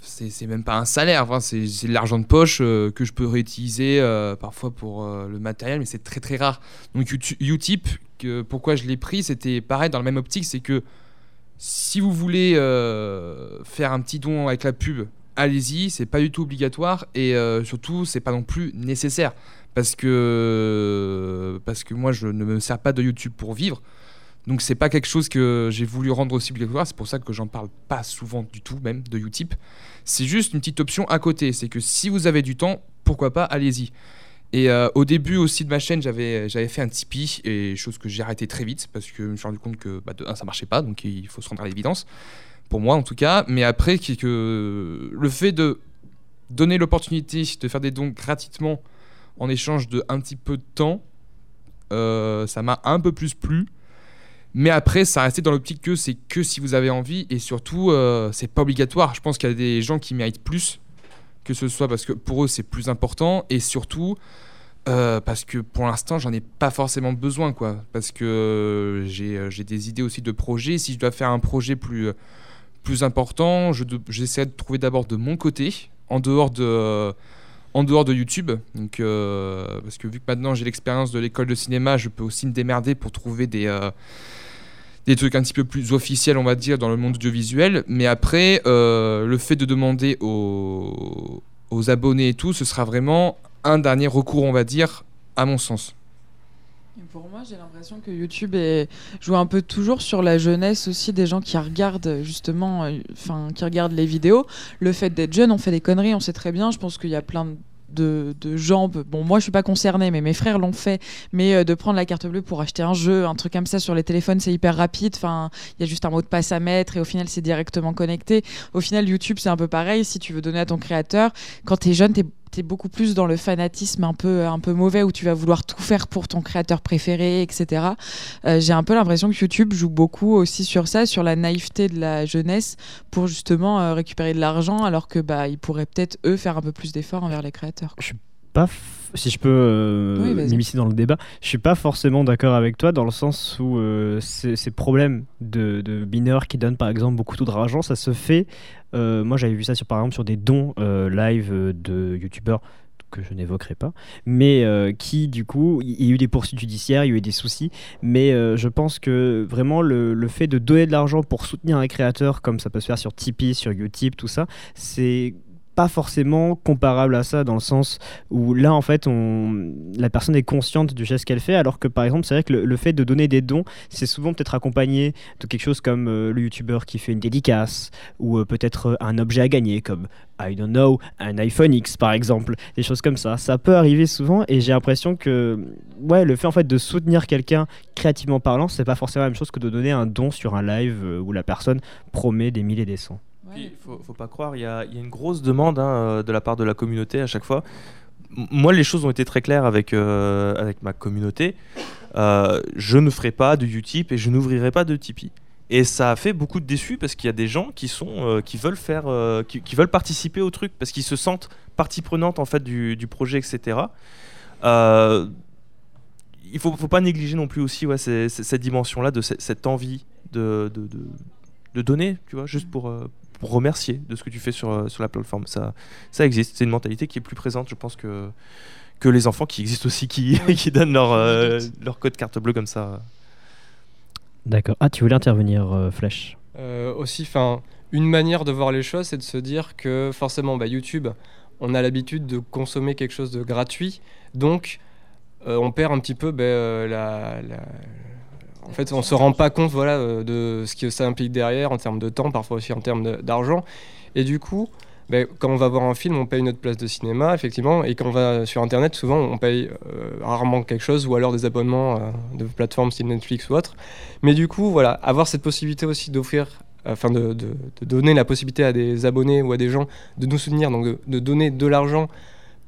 c'est même pas un salaire, enfin, c'est de l'argent de poche que je peux réutiliser parfois pour le matériel, mais c'est très très rare. Donc, Utip, pourquoi je l'ai pris, c'était pareil dans la même optique, c'est que si vous voulez euh, faire un petit don avec la pub, allez-y, c'est pas du tout obligatoire et euh, surtout c'est pas non plus nécessaire parce que parce que moi je ne me sers pas de YouTube pour vivre. Donc c'est pas quelque chose que j'ai voulu rendre aussi obligatoire, c'est pour ça que j'en parle pas souvent du tout même de Utip. C'est juste une petite option à côté, c'est que si vous avez du temps, pourquoi pas, allez-y. Et euh, au début aussi de ma chaîne, j'avais fait un Tipeee, et chose que j'ai arrêté très vite parce que je me suis rendu compte que bah, de un, ça marchait pas, donc il faut se rendre à l'évidence, pour moi en tout cas. Mais après, le fait de donner l'opportunité de faire des dons gratuitement en échange de un petit peu de temps, euh, ça m'a un peu plus plu. Mais après, ça restait dans l'optique que c'est que si vous avez envie et surtout, euh, c'est pas obligatoire. Je pense qu'il y a des gens qui méritent plus que ce soit parce que pour eux c'est plus important et surtout euh, parce que pour l'instant j'en ai pas forcément besoin quoi. Parce que euh, j'ai euh, j'ai des idées aussi de projets. Si je dois faire un projet plus plus important j'essaie de trouver d'abord de mon côté en dehors de en dehors de YouTube. Donc parce que vu que maintenant j'ai l'expérience de l'école de cinéma je peux aussi me démerder pour trouver des des trucs un petit peu plus officiels, on va dire, dans le monde audiovisuel. Mais après, euh, le fait de demander aux, abonnés et tout, ce sera vraiment un dernier recours, on va dire, à mon sens. Pour moi, j'ai l'impression que YouTube joue un peu toujours sur la jeunesse aussi des gens qui regardent justement, euh, enfin, qui regardent les vidéos. Le fait d'être jeune, on fait des conneries, on sait très bien. Je pense qu'il y a plein de, de gens. Bon, moi, je suis pas concernée, mais mes frères l'ont fait. Mais euh, de prendre la carte bleue pour acheter un jeu, un truc comme ça sur les téléphones, c'est hyper rapide. Enfin, il y a juste un mot de passe à mettre et au final, c'est directement connecté. Au final, YouTube, c'est un peu pareil. Si tu veux donner à ton créateur, quand tu es jeune, tu es beaucoup plus dans le fanatisme un peu, un peu mauvais où tu vas vouloir tout faire pour ton créateur préféré, etc. Euh, J'ai un peu l'impression que YouTube joue beaucoup aussi sur ça, sur la naïveté de la jeunesse pour justement euh, récupérer de l'argent alors que bah, ils pourraient peut-être eux faire un peu plus d'efforts envers les créateurs. quoi. pas f- si je peux euh, Oui, m'immiscer dans le débat, je suis pas forcément d'accord avec toi dans le sens où euh, ces, ces problèmes de, de mineurs qui donnent par exemple beaucoup trop d'argent, ça se fait. euh, moi, j'avais vu ça sur par exemple sur des dons euh, live de youtubeurs que je n'évoquerai pas, mais euh, qui du coup, il y a eu des poursuites judiciaires, il y a eu des soucis, mais euh, je pense que vraiment le, le fait de donner de l'argent pour soutenir un créateur, comme ça peut se faire sur Tipeee, sur Utip, tout ça, c'est pas forcément comparable à ça dans le sens où là en fait on, la personne est consciente du geste qu'elle fait alors que par exemple c'est vrai que le, fait de donner des dons c'est souvent peut-être accompagné de quelque chose comme euh, le youtubeur qui fait une dédicace ou euh, peut-être euh, un objet à gagner comme I don't know un iPhone X par exemple des choses comme ça. Ça peut arriver souvent et j'ai l'impression que ouais le fait en fait de soutenir quelqu'un créativement parlant c'est pas forcément la même chose que de donner un don sur un live où la personne promet des milliers des cents Puis, faut, faut pas croire, il y a, il y a une grosse demande hein, euh, de la part de la communauté à chaque fois. M- Moi, les choses ont été très claires avec, euh, avec ma communauté. Euh, je ne ferai pas de Utip et je n'ouvrirai pas de Tipeee. Et ça a fait beaucoup de déçus parce qu'il y a des gens qui sont euh, qui veulent faire euh, qui, qui veulent participer au truc parce qu'ils se sentent partie prenante en fait du, du projet etc. Euh, il faut, faut pas négliger non plus aussi ouais, cette dimension là de ce- cette envie de, de, de, de donner tu vois juste euh, pour remercier de ce que tu fais sur, euh, sur la plateforme. Ça ça existe. C'est une mentalité qui est plus présente je pense que que les enfants qui existent aussi qui, qui donnent leur, euh, leur code carte bleue comme ça. D'accord. Ah tu voulais intervenir euh, Flèche Euh, aussi, enfin, une manière de voir les choses, c'est de se dire que forcément, bah, YouTube, on a l'habitude de consommer quelque chose de gratuit, donc euh, on perd un petit peu bah, euh, la, la- En fait, on se rend pas compte, voilà, euh, de ce que ça implique derrière en termes de temps, parfois aussi en termes d'argent, et du coup. bah, quand on va voir un film, on paye notre place de cinéma, effectivement, et quand on va sur Internet, souvent, on paye euh, rarement quelque chose, ou alors des abonnements euh, de plateformes style Netflix ou autre. Mais du coup, voilà, avoir cette possibilité aussi d'offrir, enfin de, donner la possibilité à des abonnés ou à des gens de nous soutenir, donc de, de donner de l'argent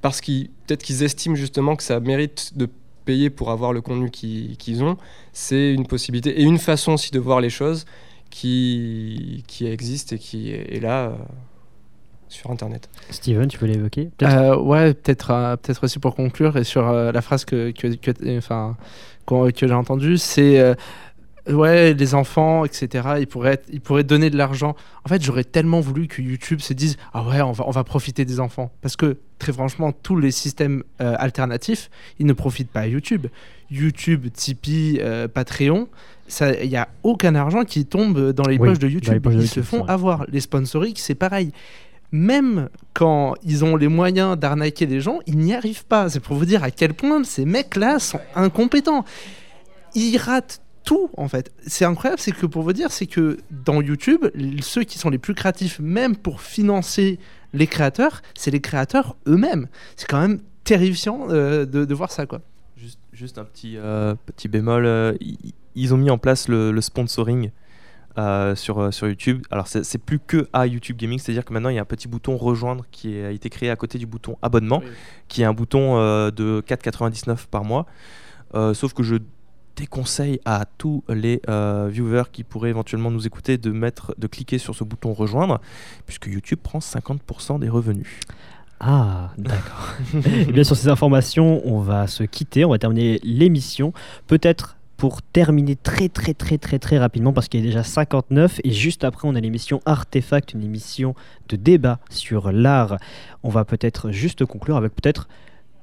parce qu'ils peut-être qu'ils estiment justement que ça mérite de payer pour avoir le contenu qu'ils ont, c'est une possibilité et une façon aussi de voir les choses qui, qui existe et qui est, est là euh, sur Internet. Steven, tu peux l'évoquer Peut-être? Euh, ouais, peut-être euh, peut-être aussi pour conclure et sur euh, la phrase que que, que, enfin, que j'ai entendue, c'est euh, ouais les enfants etc. Ils pourraient être- ils pourraient donner de l'argent. En fait, j'aurais tellement voulu que YouTube se dise ah ouais on va on va profiter des enfants parce que très franchement tous les systèmes euh, alternatifs ils ne profitent pas à YouTube. YouTube, Tipeee, euh, Patreon, ça il y a aucun argent qui tombe dans les Oui, poches de YouTube. poches de Ils YouTube, se font avoir. Les sponsoriques c'est pareil même quand ils ont les moyens d'arnaquer les gens, ils n'y arrivent pas. C'est pour vous dire à quel point ces mecs-là sont incompétents. Ils ratent tout en fait. C'est incroyable, c'est que pour vous dire, c'est que dans YouTube, ceux qui sont les plus créatifs, même pour financer les créateurs, c'est les créateurs eux-mêmes. C'est quand même terrifiant euh, de, de voir ça quoi. Juste, juste un petit, euh, petit bémol, euh, ils ont mis en place le, le sponsoring euh, sur, euh, sur YouTube. Alors c'est plus que à YouTube Gaming, c'est-à-dire que maintenant il y a un petit bouton rejoindre qui a été créé à côté du bouton abonnement, qui est un bouton euh, de 4,99 par mois. Euh, sauf que je déconseille à tous les euh, viewers qui pourraient éventuellement nous écouter de mettre, de cliquer sur ce bouton rejoindre, puisque YouTube prend 50% des revenus. Ah, d'accord. Et bien sur ces informations, on va se quitter, on va terminer l'émission. Peut-être pour terminer très très très très très rapidement parce qu'il est déjà 59 et juste après on a l'émission Artefact, une émission de débat sur l'art. On va peut-être juste conclure avec peut-être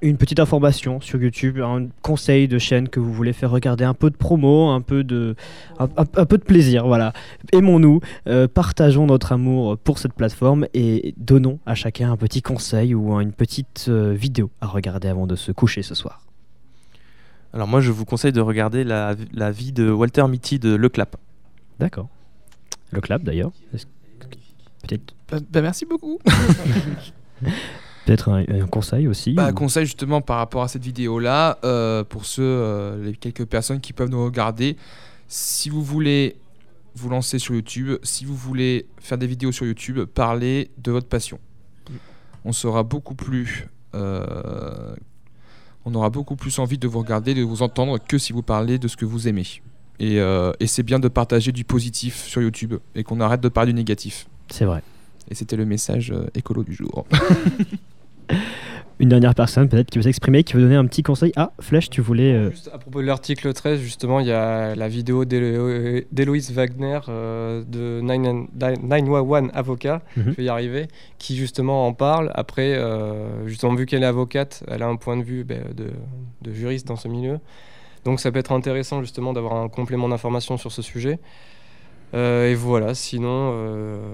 une petite information sur YouTube, un conseil de chaîne que vous voulez faire regarder, un peu de promo, un peu de, un, un- un peu de plaisir, voilà. Aimons-nous, euh, partageons notre amour pour cette plateforme et donnons à chacun un petit conseil ou une petite euh, vidéo à regarder avant de se coucher ce soir. Alors moi je vous conseille de regarder la, la vie de Walter Mitty de Le Clap. D'accord. Le clap d'ailleurs. Peut-être Bah, bah, merci beaucoup. peut-être un, un conseil aussi. Bah, ou- conseil justement par rapport à cette vidéo-là, euh, pour ceux, euh, les quelques personnes qui peuvent nous regarder, si vous voulez vous lancer sur YouTube, si vous voulez faire des vidéos sur YouTube, parlez de votre passion. On sera beaucoup plus, euh, on aura beaucoup plus envie de vous regarder, de vous entendre que si vous parlez de ce que vous aimez. Et, euh, et c'est bien de partager du positif sur YouTube et qu'on arrête de parler du négatif. C'est vrai. Et c'était le message euh, écolo du jour. Une dernière personne peut-être qui veut s'exprimer, qui veut donner un petit conseil. Ah, Flèche, tu voulais... euh, Juste à propos de l'article 13, justement, il y a la vidéo d'Hélo- d'Héloïse Wagner euh, de 9- 911 Avocat, Mhm. je vais y arriver, qui justement en parle. Après, euh, justement, vu qu'elle est avocate, elle a un point de vue ben, de, de juriste dans ce milieu. Donc ça peut être intéressant justement d'avoir un complément d'information sur ce sujet. Euh, et voilà, sinon, euh,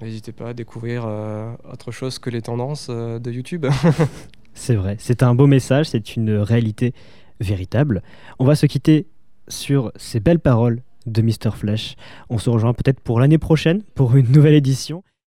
n'hésitez pas à découvrir euh, autre chose que les tendances de YouTube. C'est vrai, c'est un beau message, c'est une réalité véritable. On va se quitter sur ces belles paroles de Mr. Flash. On se rejoint peut-être pour l'année prochaine pour une nouvelle édition.